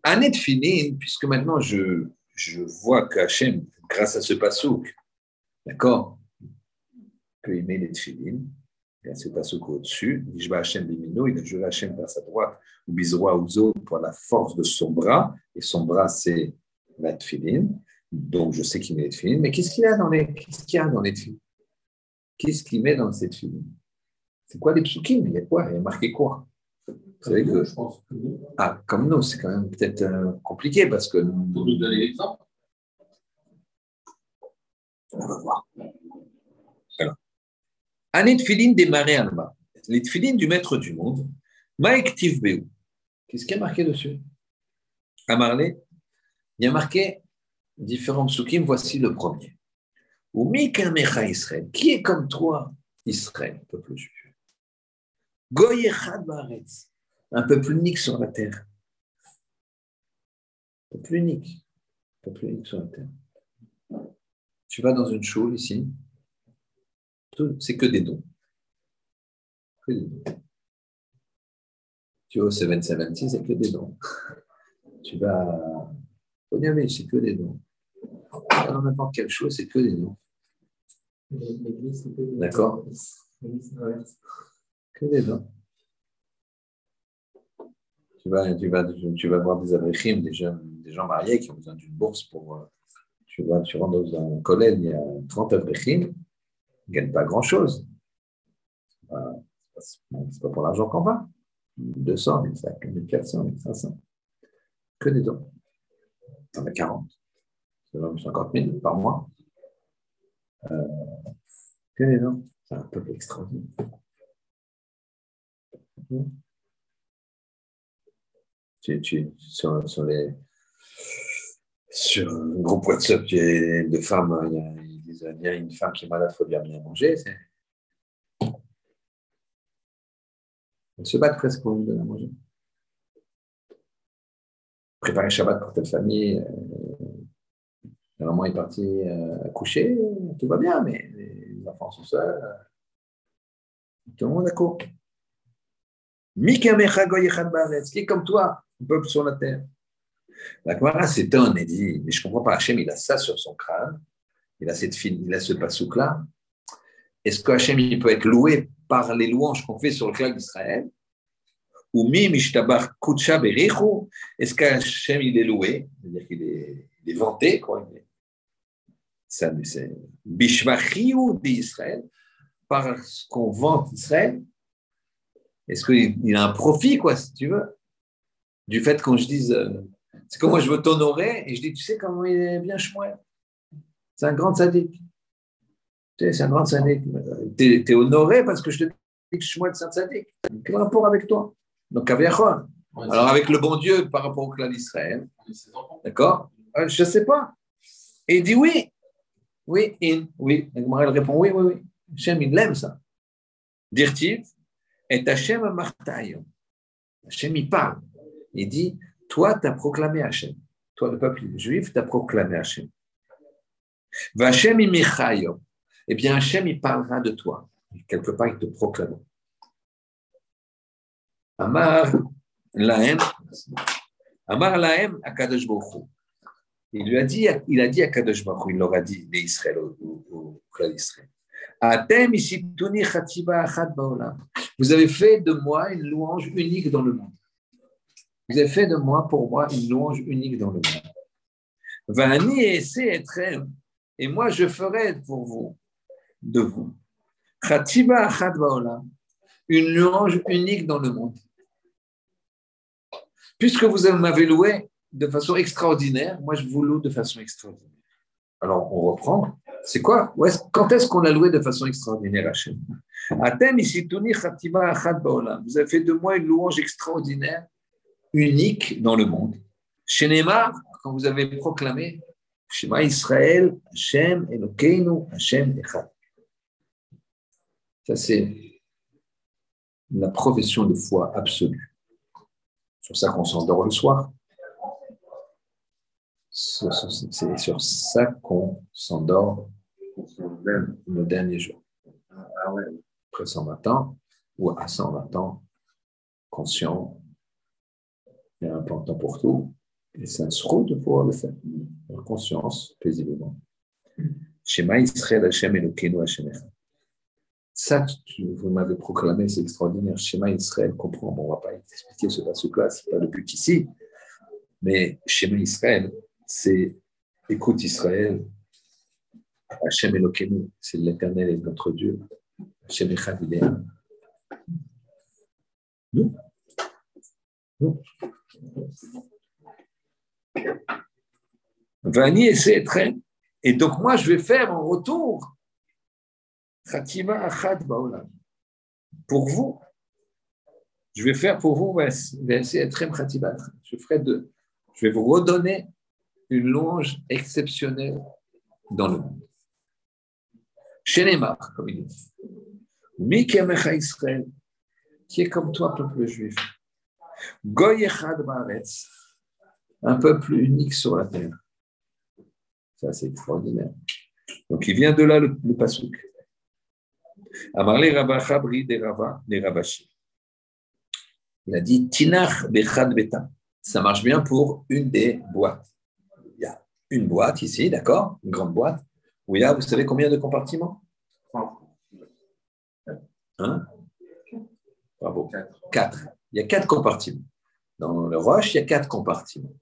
A: Année de filine, puisque maintenant je, je vois qu'Hachem, grâce à ce pasouk, d'accord, peut aimer les tfilines, il y a ce pasouk au-dessus, Nishba Hachem Bimino, il a juré Hachem par sa droite, ou Bizroa Uzo pour la force de son bras, et son bras c'est la tfiline, donc je sais qu'il met les tfilines, mais qu'est-ce qu'il y a dans les, qu'est-ce Qu'est-ce qu'il met dans cette film C'est quoi les psukim? Il y a quoi? Il y a marqué quoi? Vous savez que. Je pense Ah, comme nous, c'est quand même peut-être euh, compliqué parce que.
B: Pour nous donner l'exemple
A: On va voir. Alors. Année de des marais alma. Les tfilines du maître du monde. Maektiv Beu. Qu'est-ce qui est marqué dessus? À Marley, il y a marqué différents psukim. Voici le premier. Ou Mikamecha Israël, qui est comme toi, Israël, peuple juif? Goyechad Baretz, un peuple unique sur la terre. Un peuple unique. Un peuple unique sur la terre. Tu vas dans une choule ici, c'est que des dons. Que des dons. Tu vas au 776, c'est que des dons. Tu vas au Niamey, c'est que des dons. Dans n'importe quelle chose, c'est que des dons. D'accord Que des dons. Tu vas, tu, voir des abrichim, des, des gens mariés qui ont besoin d'une bourse pour. Euh, tu, vois, tu rentres dans un collège, il y a 30 abrichim, ils ne gagnent pas grand-chose. Ce n'est pas pour l'argent qu'on va. 200, 1400, 1500. Que des dons. en as 40. C'est 50 000 par mois. Euh, c'est un peu extraordinaire. Tu, sur, sur, les, sur un groupe WhatsApp de femmes, il y, a, une femme qui est malade, il faut bien bien manger. On se bat presque pour lui donner à manger. Préparer Shabbat pour telle famille. Euh, la maman est partie euh, coucher, tout va bien, mais les enfants sont seuls. Tout le monde est d'accord. Qui est comme toi, peuple sur la terre. La Gemara s'étonne et dit Mais je ne comprends pas, Hachem, il a ça sur son crâne, il a, cette il a ce pasouk-là. Est-ce que Hachem, il peut être loué par les louanges qu'on fait sur le clan d'Israël? Ou mi mishtabar kutsha berichu? Est-ce qu'Hachem, il est loué? C'est-à-dire qu'il est, est, vanté, quoi. C'est bishvachiou d'Israël, par ce qu'on vante Israël. Est-ce qu'il a un profit, quoi, si tu veux, du fait qu'on je dise. Euh, c'est comme moi, je veux t'honorer et je dis, tu sais comment il est bien chouette. C'est un grand sadique. Tu sais, c'est un grand sadique. Tu es, honoré parce que je te dis que Shmuel, c'est un sadique. Quel rapport avec toi? Donc, Alors, avec le bon Dieu par rapport au clan d'Israël. D'accord? Euh, Je ne sais pas. Et il dit oui. Oui, in, oui. Et elle répond oui, oui, oui. Hachem, il aime ça. Dirtiv, et Hachem Martaïon. Hachem, il parle. Il dit toi, tu as proclamé Hachem. Toi, le peuple juif, tu as proclamé Hachem. Vachem imichayo. Eh bien, Hachem, il parlera de toi. Quelque part, il te proclame. Amar lahem. Amar lahem à Kadosh Il lui a dit, il a dit à Kadosh Baruch il leur a dit, les Israël, au clan d'Israël. Vous avez fait de moi une louange unique dans le monde. Vous avez fait de moi, pour moi, une louange unique dans le monde. Vani et et moi je ferai pour vous, de vous, une louange unique dans le monde. Puisque vous m'avez loué de façon extraordinaire, moi je vous loue de façon extraordinaire. Alors on reprend. C'est quoi? Quand est-ce qu'on a loué de façon extraordinaire Hachem? Vous avez fait de moi une louange extraordinaire unique dans le monde. Chez Neymar, quand vous avez proclamé Shema Israël, Hashem Elokeinu, Hashem Echad. Ça, c'est la profession de foi absolue. Sur ça qu'on s'endort le soir. C'est sur ça qu'on s'endort le dernier jour. Après 120 ans ou à 120 ans, conscient est important pour tout. Et c'est un sroud de pouvoir le faire, en conscience, paisiblement. Shema Israël Hashem Elokeinu Hashem Ça, vous m'avez proclamé, c'est extraordinaire. Shema Israël, comprend. Bon, on ne va pas expliquer ce passage-là, ce n'est pas le but ici. Mais Shema Israël, c'est écoute Israël, Hashem Elokeinu, c'est l'éternel et notre Dieu. Hashem Echad. Et donc, moi, je vais faire en retour Khatima Achad Baolam. Pour vous, je vais faire pour vous Je ferai de, je vais vous redonner une louange exceptionnelle dans le monde. Chez comme il dit. Mikemecha Israël, qui est comme toi, peuple juif. Goy Echad Baaretz, un peuple unique sur la terre. Ça, c'est extraordinaire. Donc, il vient de là le, le pasouk. Amarle Rabachabri de Rava. Il a dit Tinach Bechad Beta. Ça marche bien pour une des boîtes. Une boîte ici, d'accord? Une grande boîte, où il y a, vous savez combien de compartiments? Hein? Bravo. Quatre. Il y a quatre compartiments. Dans le roche, il y a quatre compartiments.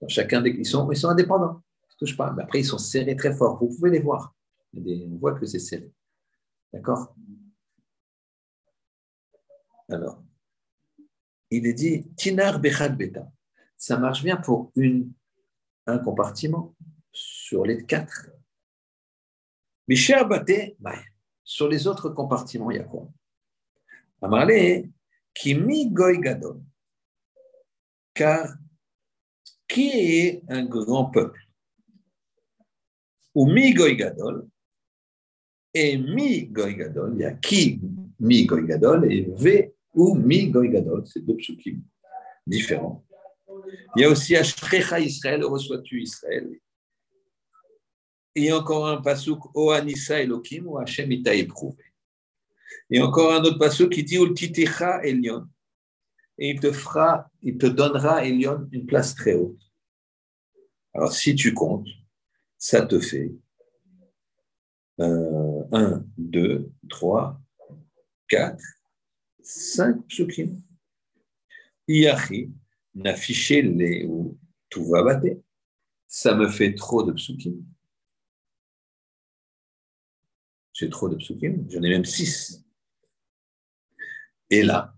A: Dans chacun des, ils, sont, ils sont indépendants. Je touche pas. Mais après, ils sont serrés très fort. Vous pouvez les voir. on voit que c'est serré. D'accord? Alors, il est dit Tinar Bechad Beta. Ça marche bien pour une, un compartiment sur les quatre. Mais cher Baté, sur les autres compartiments, il y a quoi? Amarle, Kimi Goy Gadol. Car qui est un grand peuple? Ou mi gadol, et mi gadol, il y a qui mi gadol et v ou mi gadol, c'est deux psukim différents. Il y a aussi Ashrecha Israël, reçois-tu Israël. Et encore un pasuk, O Anissa Elohim, ou Hachem t'a éprouvé. Et encore un autre pasuk qui dit, Ultitecha Elion. Et il te fera, il te donnera, Elion, une place très haute. Alors, si tu comptes, ça te fait 1, 2, 3, 4, 5 psukim. Iachi, n'afficher les ou tout va battre. Ça me fait trop de psukim. J'ai trop de psukim, j'en ai même 6. Et là,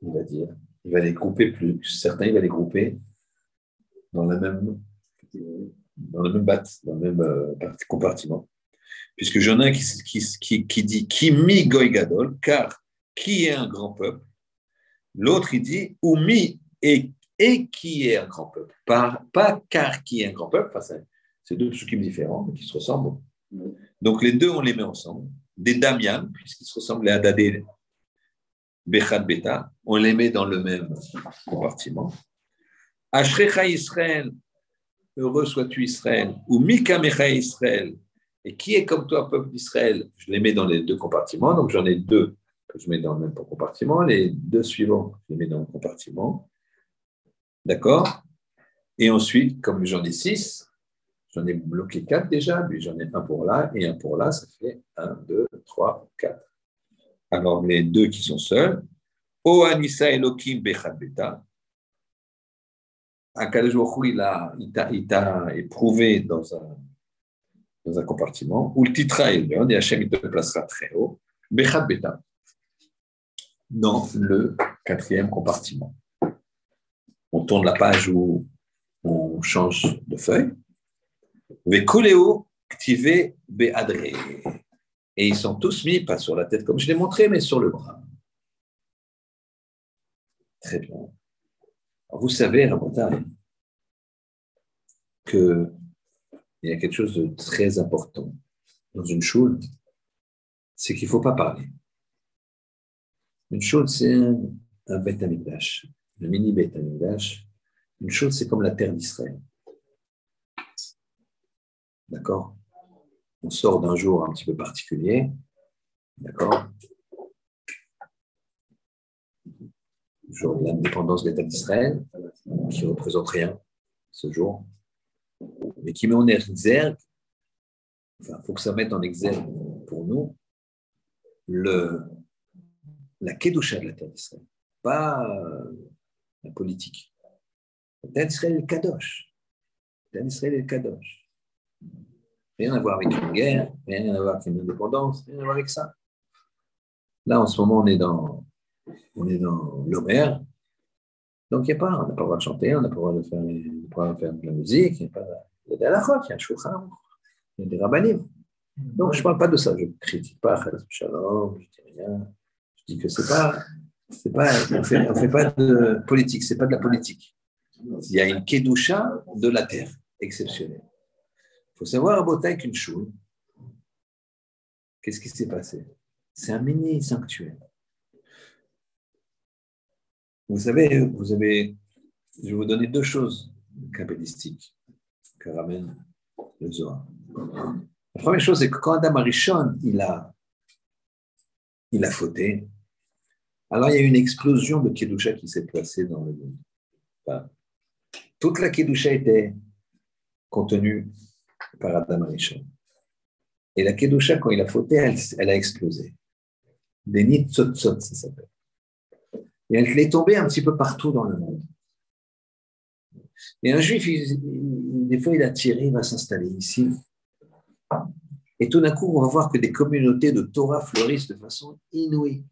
A: il va dire, il va les grouper plus, certains, il va les grouper dans la même dans le même bat, dans le même euh, compartiment. Puisque j'en ai un qui, qui, qui, dit qui mi goigadol, car qui est un grand peuple? L'autre, il dit ou mi et, et qui est un grand peuple. Pas, pas car qui est un grand peuple, enfin, c'est deux psukim différents, mais qui se ressemblent. Donc les deux, on les met ensemble. Des Damian, puisqu'ils se ressemblent à Dadé Bechad Beta, on les met dans le même compartiment. Ashrecha Israël, heureux sois-tu Israël, ou Mikamecha Israël, et qui est comme toi, peuple d'Israël? Je les mets dans les deux compartiments, donc j'en ai deux que je mets dans le même compartiment, les deux suivants, je les mets dans le compartiment. D'accord? Et ensuite, comme j'en ai six, j'en ai bloqué quatre déjà, puis j'en ai un pour là et un pour là, ça fait un, deux, trois, quatre. Alors, les deux qui sont seuls, O Anissa Elohim Bechad Beta, Akadosh t'a il t'a éprouvé dans un, dans un compartiment, où le titre et Hachem il te placera très haut, Bechad Beta, dans le quatrième compartiment. On tourne la page où on change de feuille. Et ils sont tous mis, pas sur la tête comme je l'ai montré, mais sur le bras. Très bien. vous savez, Rabotai, qu'il y a quelque chose de très important dans une choule, c'est qu'il ne faut pas parler. Une choule, c'est un, un bête le mini bête Une chose, c'est comme la terre d'Israël. D'accord? On sort d'un jour un petit peu particulier. D'accord? Le jour de l'indépendance de l'État d'Israël, qui ne représente rien ce jour, mais qui met en exergue, enfin, il faut que ça mette en exergue pour nous, le, la Kedusha de la terre d'Israël. Pas la politique. L'État d'Israël est le Kadosh. Est le Kadosh. Rien à voir avec une guerre, rien à voir avec une indépendance, rien à voir avec ça. Là, en ce moment, on est dans, on est dans l'Omer. Donc, il n'y a pas, on n'a pas le droit de chanter, on n'a pas le droit de faire, de, la musique, il y a, pas, il y a des halakhot, il y a un shulchan, il y a des rabbanim. Donc, je ne parle pas de ça, je ne critique pas Shalom, je ne dis rien. Je dis que ce n'est pas pas, on ne fait, pas de politique, ce n'est pas de la politique. Il y a une kedusha de la terre exceptionnelle. Il faut savoir à Botaï qu'une chose, qu'est-ce qui s'est passé? C'est un mini sanctuaire. Vous savez, vous avez, je vais vous donner deux choses cabalistiques que ramène le Zohar. La première chose, c'est que quand Adam Arishon, il a, il a fauté, alors, il y a une explosion de Kedusha qui s'est placée dans le monde. toute la Kedusha était contenue par Adam Arishon. Et la Kedusha, quand il a fauté, elle, a explosé. Des nids ça s'appelle. Et elle est tombée un petit peu partout dans le monde. Et un juif, des fois, il a tiré, il va s'installer ici. Et tout d'un coup, on va voir que des communautés de Torah fleurissent de façon inouïe.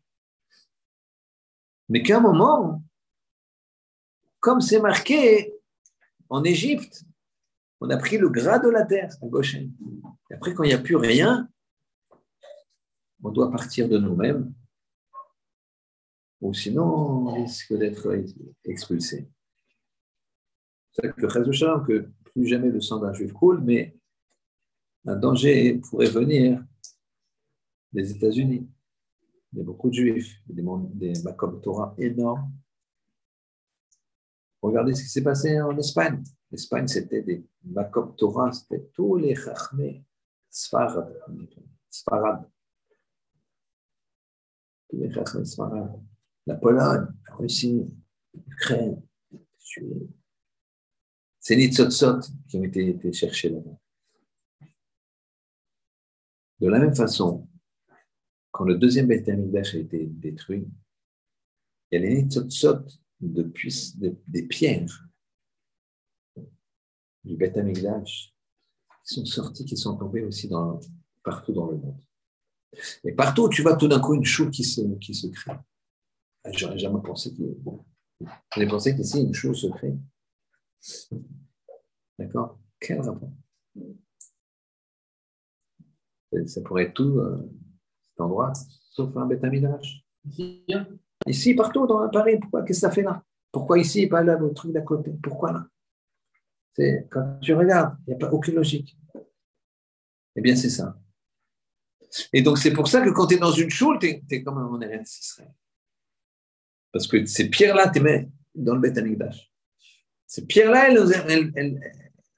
A: Mais qu'à un moment, comme c'est marqué en Égypte, on a pris le gras de la terre à gauche. Et après, quand il n'y a plus rien, on doit partir de nous-mêmes, ou sinon on risque d'être expulsé. C'est que que plus jamais le sang d'un juif coule, mais un danger pourrait venir des États-Unis. Il y a beaucoup de juifs, des, des Makom Torah énormes. Regardez ce qui s'est passé en Espagne. L'Espagne, c'était des Makom Torah, c'était tous les Chachmé, Sfarad, Sfarad. Tous les Chachmé Sfarad. La Pologne, la Russie, l'Ukraine, c'est les qui ont été, été cherchés là-bas. De la même façon, quand le deuxième Beth a été détruit, il y a les Nitzotzot de des pierres du Beth qui sont sortis, qui sont tombés aussi partout dans le monde. Et partout, tu vois tout d'un coup une choule qui se, crée. Ah, j'aurais jamais pensé que. Bon, pensé qu'ici, une choule se crée. D'accord? Quel rapport? Ça pourrait être tout, euh, cet endroit, sauf un bêta Ici, partout dans Paris, pourquoi Qu'est-ce que ça fait là? Pourquoi ici et pas là, le truc d'à côté? Pourquoi là? C'est, Quand tu regardes, il n'y a pas aucune logique. Eh bien, c'est ça. Et donc, c'est pour ça que quand tu es dans une choule, tu es, comme un Eretz Israël. Parce que ces pierres-là, tu mets dans le Beth Ces pierres-là,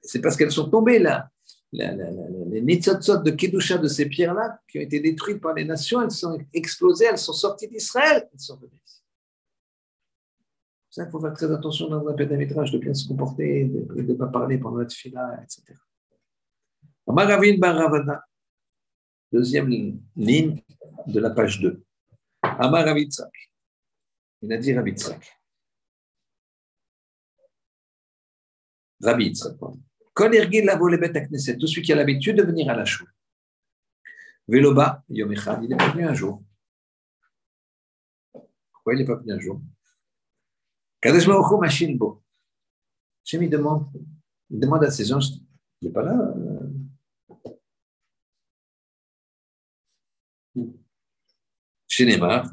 A: c'est parce qu'elles sont tombées là. Les nitzotzot de Kedusha de ces pierres-là, qui ont été détruites par les nations, elles sont explosées, elles sont sorties d'Israël, elles sont venues ici. C'est ça qu'il faut faire très attention dans un pédamétrage, de bien se comporter, de ne pas parler pendant notre fila, etc. Baravada, deuxième ligne de la page 2. Amaravitzak. Il a dit Rabitzak. Rabbi Yitzhak. Tout celui qui a l'habitude de venir à la choule. Véloba, Yom il n'est pas venu un jour. Pourquoi il n'est pas venu un jour? Kadesh Baruch Machin Bo. Je me demande, il demande à ces gens, il n'est pas là. Chez Neymar,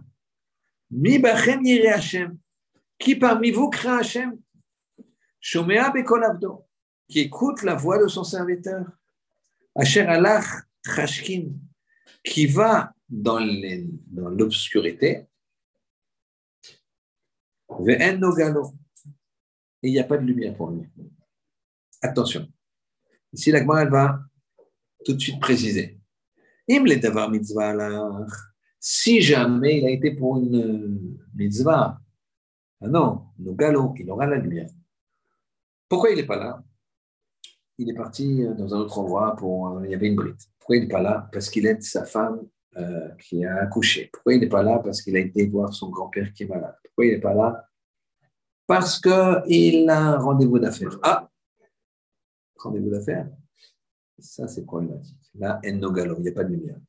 A: Mi Bachem Yire Hashem. Qui parmi vous craint Hashem? Shomea Bekolavdo, qui écoute la voix de son serviteur. Asher Alach Trashkin, qui va dans l'obscurité. Et il n'y a pas de lumière pour lui. Attention. Ici, la elle va tout de suite préciser. Si jamais il a été pour une mitzvah, ah non, Nogalo, il aura la lumière. Pourquoi il n'est pas là? Il est parti euh, dans un autre endroit pour. Euh, il y avait une brite. Pourquoi il n'est pas là? Parce qu'il aide sa femme euh, qui a accouché. Pourquoi il n'est pas là? Parce qu'il a été voir son grand-père qui est malade. Pourquoi il n'est pas là? Parce qu'il a un rendez-vous d'affaires. Ah Rendez-vous d'affaires Ça, c'est problématique. Là, Nogalo, il n'y a pas de lumière.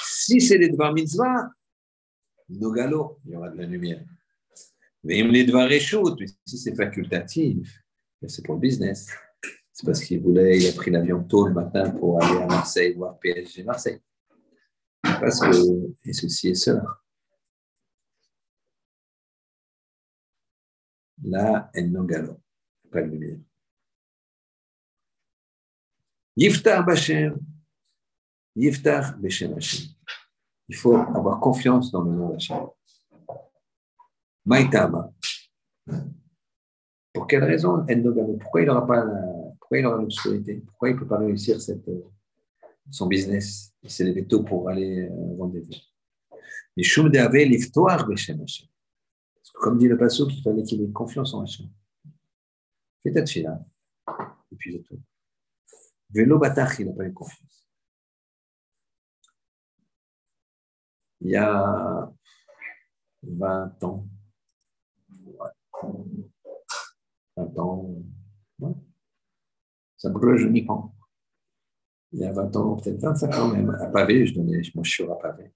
A: Si c'est les Dvar Mitzvah, Nogalo, il y aura de la lumière. Mais les si c'est facultatif, c'est pour le business. C'est parce qu'il voulait, il a pris l'avion tôt le matin pour aller à Marseille voir PSG Marseille. Parce que, et ceci et cela. Là, elle non galo, pas de lumière. Yiftar Bachem, Yiftar Beshem Hashem. Il faut avoir confiance dans le nom d'Hachem. Maïtama. Pour quelle raison Pourquoi il n'aura pas pourquoi il aura l'obscurité Pourquoi il ne peut pas réussir cette, son business Il s'est levé tôt pour aller euh, rendez-vous. Mais Shum Deave l'iftoar Beshem Hashem. Comme dit le passage, il fallait qu'il ait confiance en Hashem. Fais ta tfila, et puis c'est tout. Vélo Batach, il n'a pas eu confiance. Il y a 20 ans, 20 ans. Ouais. Ça je n'y pas. Il y a 20 ans, peut-être 25 ans même, à Pavé, je donnais mon chiot à Pavé.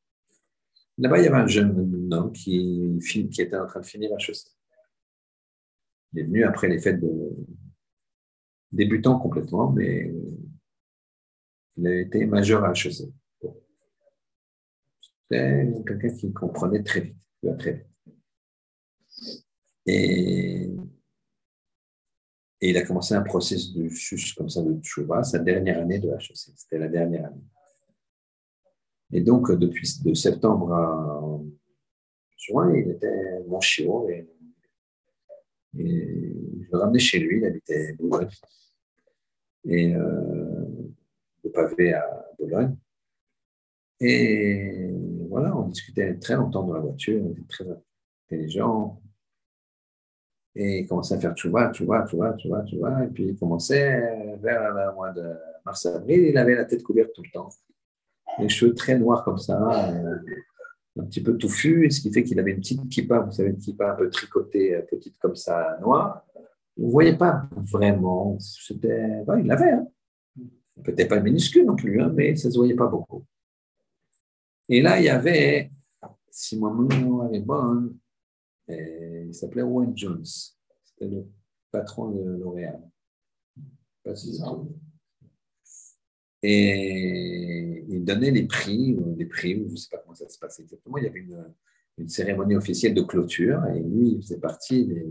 A: Là-bas, il y avait un jeune homme qui, était en train de finir HEC. Il est venu après les fêtes de débutant complètement, mais il a été majeur à HEC. C'était quelqu'un qui comprenait très vite, très vite. Et Et il a commencé un processus comme ça de Tchouva, sa dernière année de HEC. C'était la dernière année. Et donc, depuis de septembre à juin, il était mon chiot. Et, je le ramenais chez lui, il habitait Boulogne. Et euh, pavé à Boulogne. Et voilà, on discutait très longtemps dans la voiture, on était très intelligent. Et il commençait à faire tu vois, tu vois, tu vois, tu vois, tu vois. Et puis il commençait vers le mois de mars-avril, il avait la tête couverte tout le temps. Les cheveux très noirs comme ça, euh, un petit peu touffus, ce qui fait qu'il avait une petite kippa, vous savez, une kippa un peu tricotée, euh, petite comme ça, noire. Vous ne voyez pas vraiment. C'était, il l'avait. Hein. Peut-être pas minuscule non plus, hein, mais ça ne se voyait pas beaucoup. Et là, il y avait, si moi mémoire est bonne, il s'appelait Owen Jones. C'était le patron de L'Oréal. Pas si et il donnait les prix, les prix, je ne sais pas comment ça se passait exactement. Il y avait une, une, cérémonie officielle de clôture et lui, il faisait partie des.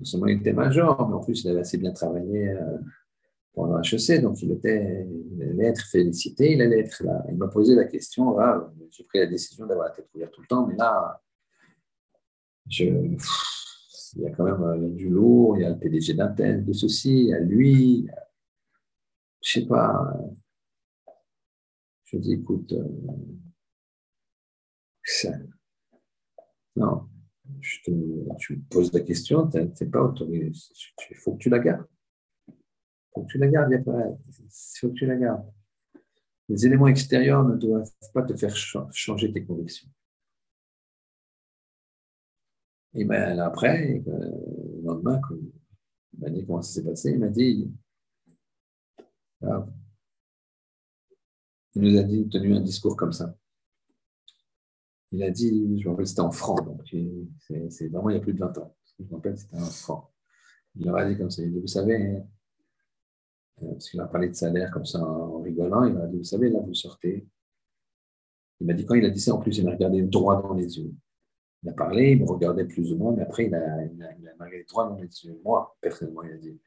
A: Non seulement il était major, mais en plus, il avait assez bien travaillé euh, pendant HEC, donc il, était, il allait être félicité, il allait être là. Il m'a posé la question, là, j'ai pris la décision d'avoir la tête ouverte tout le temps, mais là, je, il y a quand même euh, du lourd, il y a le PDG d'Intel, de ceci, il y a lui, je sais pas. Je dis, écoute, euh, non, je te, tu me poses la question, tu n'es pas autorisé, il faut que tu la gardes. Il faut que tu la gardes, il faut que tu la gardes. Les éléments extérieurs ne doivent pas te faire changer tes convictions. Et bien après, euh, le lendemain, il m'a dit comment ça s'est passé, il m'a dit, ah. Il nous a dit, tenu un discours comme ça. Il a dit, je me rappelle, c'était en franc, donc c'est vraiment il y a plus de 20 ans. Je me rappelle, c'était en franc. Il leur a dit comme ça, vous savez, euh, parce qu'il a parlé de salaire comme ça en rigolant, il m'a dit, vous savez, là, vous sortez. Il m'a dit, quand il a dit ça, en plus, il m'a regardé droit dans les yeux. Il a parlé, il me regardait plus ou moins, mais après, il a, il a, il a regardé yeux. Moi, personnellement, il a dit,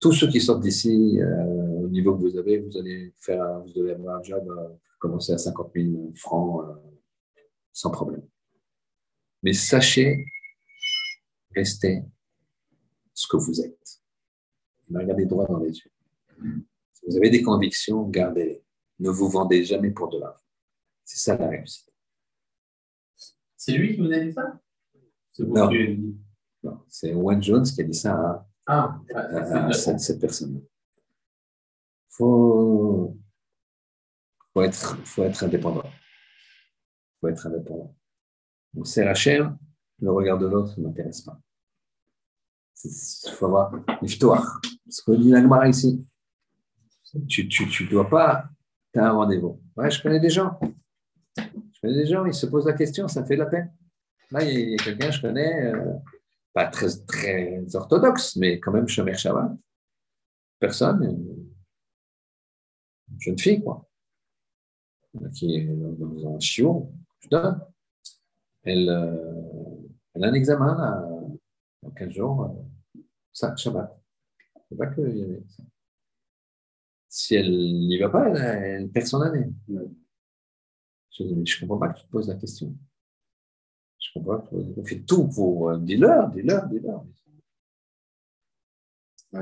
A: tous ceux qui sortent d'ici, euh, au niveau que vous avez, vous allez faire, vous allez avoir un job, euh, commencer à 50 000 francs euh, sans problème. Mais sachez, restez ce que vous êtes. Regardez droit dans les yeux. Si vous avez des convictions, gardez-les. Ne vous vendez jamais pour de l'argent. C'est ça la réussite.
B: C'est lui qui vous a dit ça?
A: Non, non c'est Owen Jones qui a dit ça à ah, à, cette, personne. Il faut, faut, être, faut être indépendant. Il faut être indépendant. Donc, c'est Rachel, le regard de l'autre ne m'intéresse pas. Il faut avoir l'histoire. Ce que dit l'Agmara ici. Tu ne tu, tu dois pas. Tu as un rendez-vous. Ouais, je connais des gens. Je connais des gens, ils se posent la question, ça fait de la peine. Là, il y a, quelqu'un, je connais, euh, pas très, orthodoxe, mais quand même Shomer Shabbat. Personne, une jeune fille, quoi, qui est dans un chiot, putain, elle, euh, elle a un examen là, dans 15 jours, euh, ça, Shabbat. C'est pas qu'il y avait ça. Si elle n'y va pas, elle perd son année. Je ne comprends pas que tu te poses la question. On fait tout pour. Euh, dis-leur, dis-leur, dis-leur.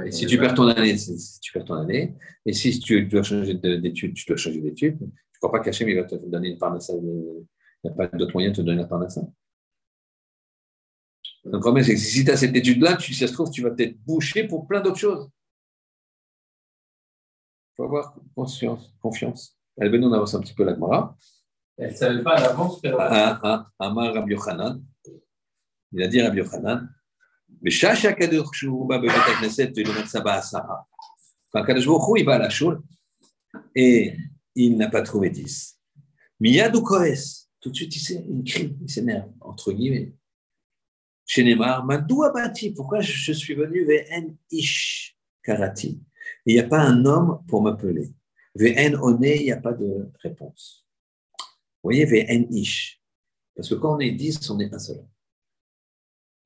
A: et si tu perds ton année, si tu perds ton année, et si tu dois changer d'études, tu dois changer d'études, je ne crois pas qu'Hachem va te donner une parnassa. Il n'y a pas d'autre moyen de te donner la parnassa. Le problème, c'est que si tu as cette étude-là, si ça se trouve, tu vas peut-être boucher pour plein d'autres choses. Il faut avoir conscience, confiance. Allez, ben, on avance un petit peu la Gemara.
B: Elle ne savait pas à l'avance qu'elle
A: ah, ah, ah, Amar Rabbi Yochanan. Il a dit Rabbi Yochanan. Mais chaque Kadosh Baba Bebet Knesset, il met Saba Asara. Quand Kadosh Baruch il va à la choule et il n'a pas trouvé 10. Miyadou Koes, tout de suite il crie, il s'énerve, entre guillemets. Chez Neymar, Madou Abati, pourquoi je suis venu Vn Ish Karati? Il n'y a pas un homme pour m'appeler. Vn Oné, il n'y a pas de réponse. Vous voyez, VN ish. Parce que quand on est 10, on est un seul.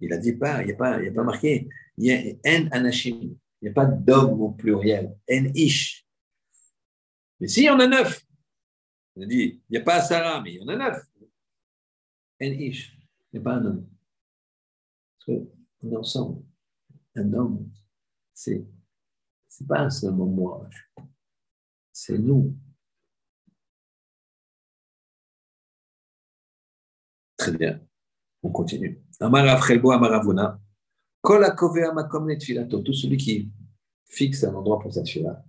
A: Il a dit pas, il n'y a, pas, a pas marqué. Il y a en anashim. Il n'y a pas d'homme au pluriel. En ish. Mais si, il y en a neuf. On a dit, il n'y a pas Sarah, mais il y en a neuf. En ish. Il n'y a pas un homme. Parce qu'on est ensemble. Un homme, c'est c'est pas seulement moi. C'est nous. Très bien. On continue. Amar Afrelbo Amaravuna. Kol amakom netfilato. Tout celui qui fixe un endroit pour sa tfila.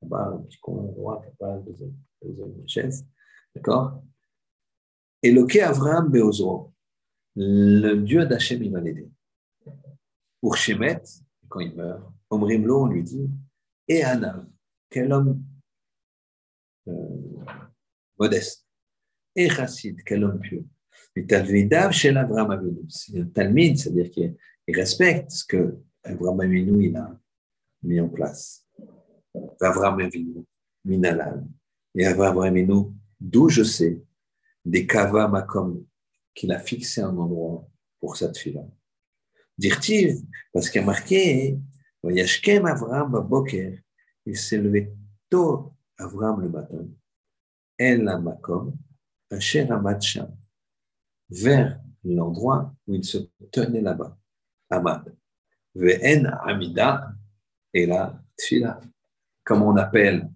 A: Là-bas, un petit coin à droite, là-bas, deuxième, chaise. D'accord? Eloke Avram Beozro. Le Dieu d'Hachem, il va l'aider. Pour quand il meurt, Omrimlo, on lui dit, et Anna, quel homme euh, modeste, et Chassid, quel homme pieux. Mais Talmidav chez l'Abraham Avinu, c'est un Talmid, c'est-à-dire qu'il respecte ce que Abraham Avinu il a mis en place. Abraham Avinu, Minalan, et Abraham Avinu, d'où je sais, des kava makom qu'il a fixé un endroit pour cette fille-là. Dirtiv, parce qu'il a marqué Vayashkem Avram Baboker, il s'est levé tôt, Avram le matin, El Makom, Vers l'endroit où il se tenait là-bas, Amad. Ve'en Amida, et la Tfila, comme on appelle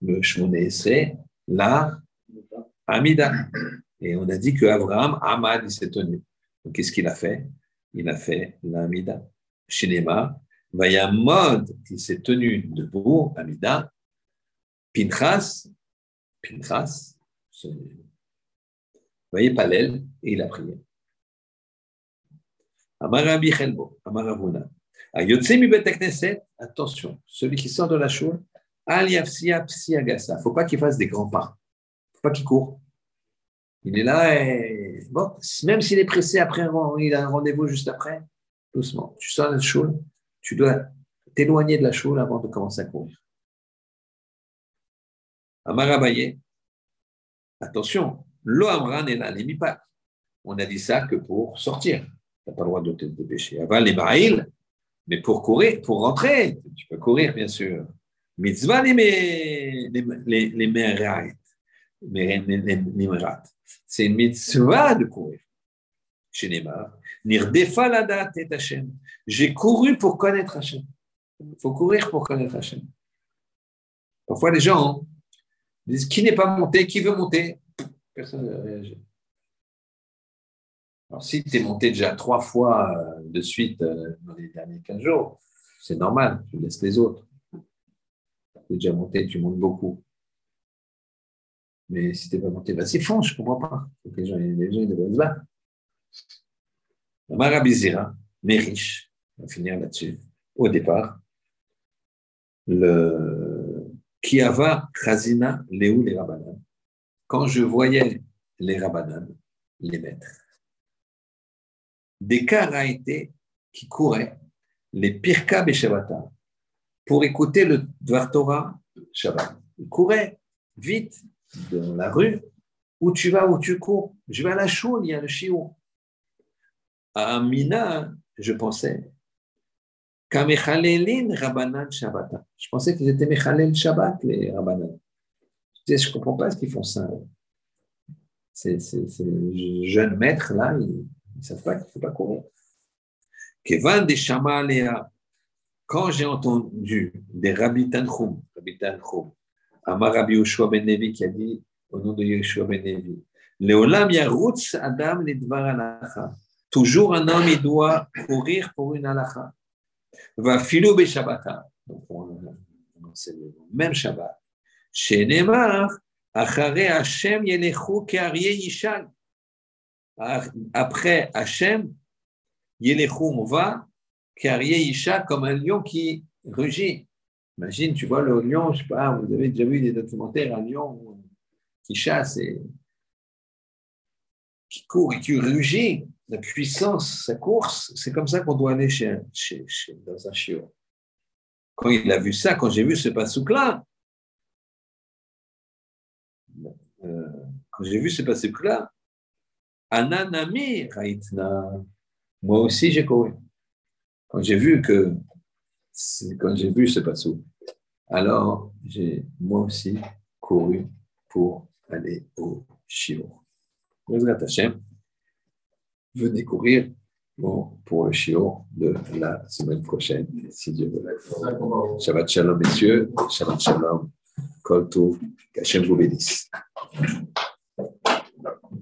A: le Shmoné la Amida. Et on a dit que Abraham, Amad, il s'est tenu. Donc, qu'est-ce qu'il a fait? Il a fait la Amida. Shinema, mode, il s'est tenu debout, Amida. Pinchas, Pinchas, voyez, Palel, et il a prié. Amarabi Chelbo, attention, celui qui sort de la choule, Al Yafsia Psiagasa. Il ne faut pas qu'il fasse des grands pas. Il ne faut pas qu'il court. Il est là et, bon, même s'il est pressé après, il a un rendez-vous juste après, doucement. Tu sors de la choule, tu dois t'éloigner de la choule avant de commencer à courir. Amarabaye, attention, lo amran est là, On a dit ça que pour sortir. Tu n'as pas le droit de te dépêcher. Aval les baïl, mais pour courir, pour rentrer, tu peux courir, bien sûr. Mitzvah les les C'est une mitzvah de courir. Chez Neymar, la et. J'ai couru pour connaître Hachem. Il faut courir pour connaître Hachem. Parfois, les gens qui n'est pas monté, qui veut monter? Personne ne réagit. Alors, si tu es monté déjà trois fois euh, de suite euh, dans les derniers 15 jours, c'est normal, tu laisses les autres. Tu es déjà monté, tu montes beaucoup. Mais si tu n'es pas monté, vas-y, fonce, je ne comprends pas. Les gens, les gens ils devraient se battre. Marabizira, mais riche, on va finir là-dessus, au départ, le Kiava Khazina Léou les Rabbanan. Quand je voyais les Rabbanan, les maîtres, des été qui couraient, les Pirka et Shabbata, pour écouter le Dvar Torah Shabbat. Ils couraient vite dans la rue. Où tu vas, où tu cours Je vais à la choule, il y a le chiot à Amina, je pensais, Je pensais qu'ils étaient Mechalel Shabbat, les Rabanan. Je ne comprends pas ce qu'ils font ça. Ces, jeunes maîtres, là, ils ne savent pas qu'il ne faut pas courir. Quand j'ai entendu des Rabbi Tanchum, Rabbi Tanchum, Amar Rabbi Yoshua Ben Nevi qui a dit au nom de Yoshua Ben Nevi, Leolam Adam Lidvar Alacha. Toujours un homme, il doit courir pour une halakha. Va filou Shabbata. Donc, on le même Shabbat. Chez Neymar, Achare Hashem Yelechu Kearie Yishal. Après Hashem, Yelechu, on va, Kearie Yishal, comme un lion qui rugit. Imagine, tu vois le lion, je sais pas, vous avez déjà vu des documentaires, un lion qui chasse et qui court et qui rugit la puissance, sa course, c'est comme ça qu'on doit aller chez, chez, dans un chiot. Quand il a vu ça, quand j'ai vu ce pasouk-là, euh, quand j'ai vu ce pasouk-là, Ananami Raitna, Moi aussi, j'ai couru. Quand j'ai vu que, quand j'ai vu ce passou, alors j'ai moi aussi couru pour aller au Shiur. Venez courir pour le Shiur de la semaine prochaine, si Dieu veut. Shabbat Shalom, messieurs. Shabbat Shalom. Kol Tov. Vous bénisse.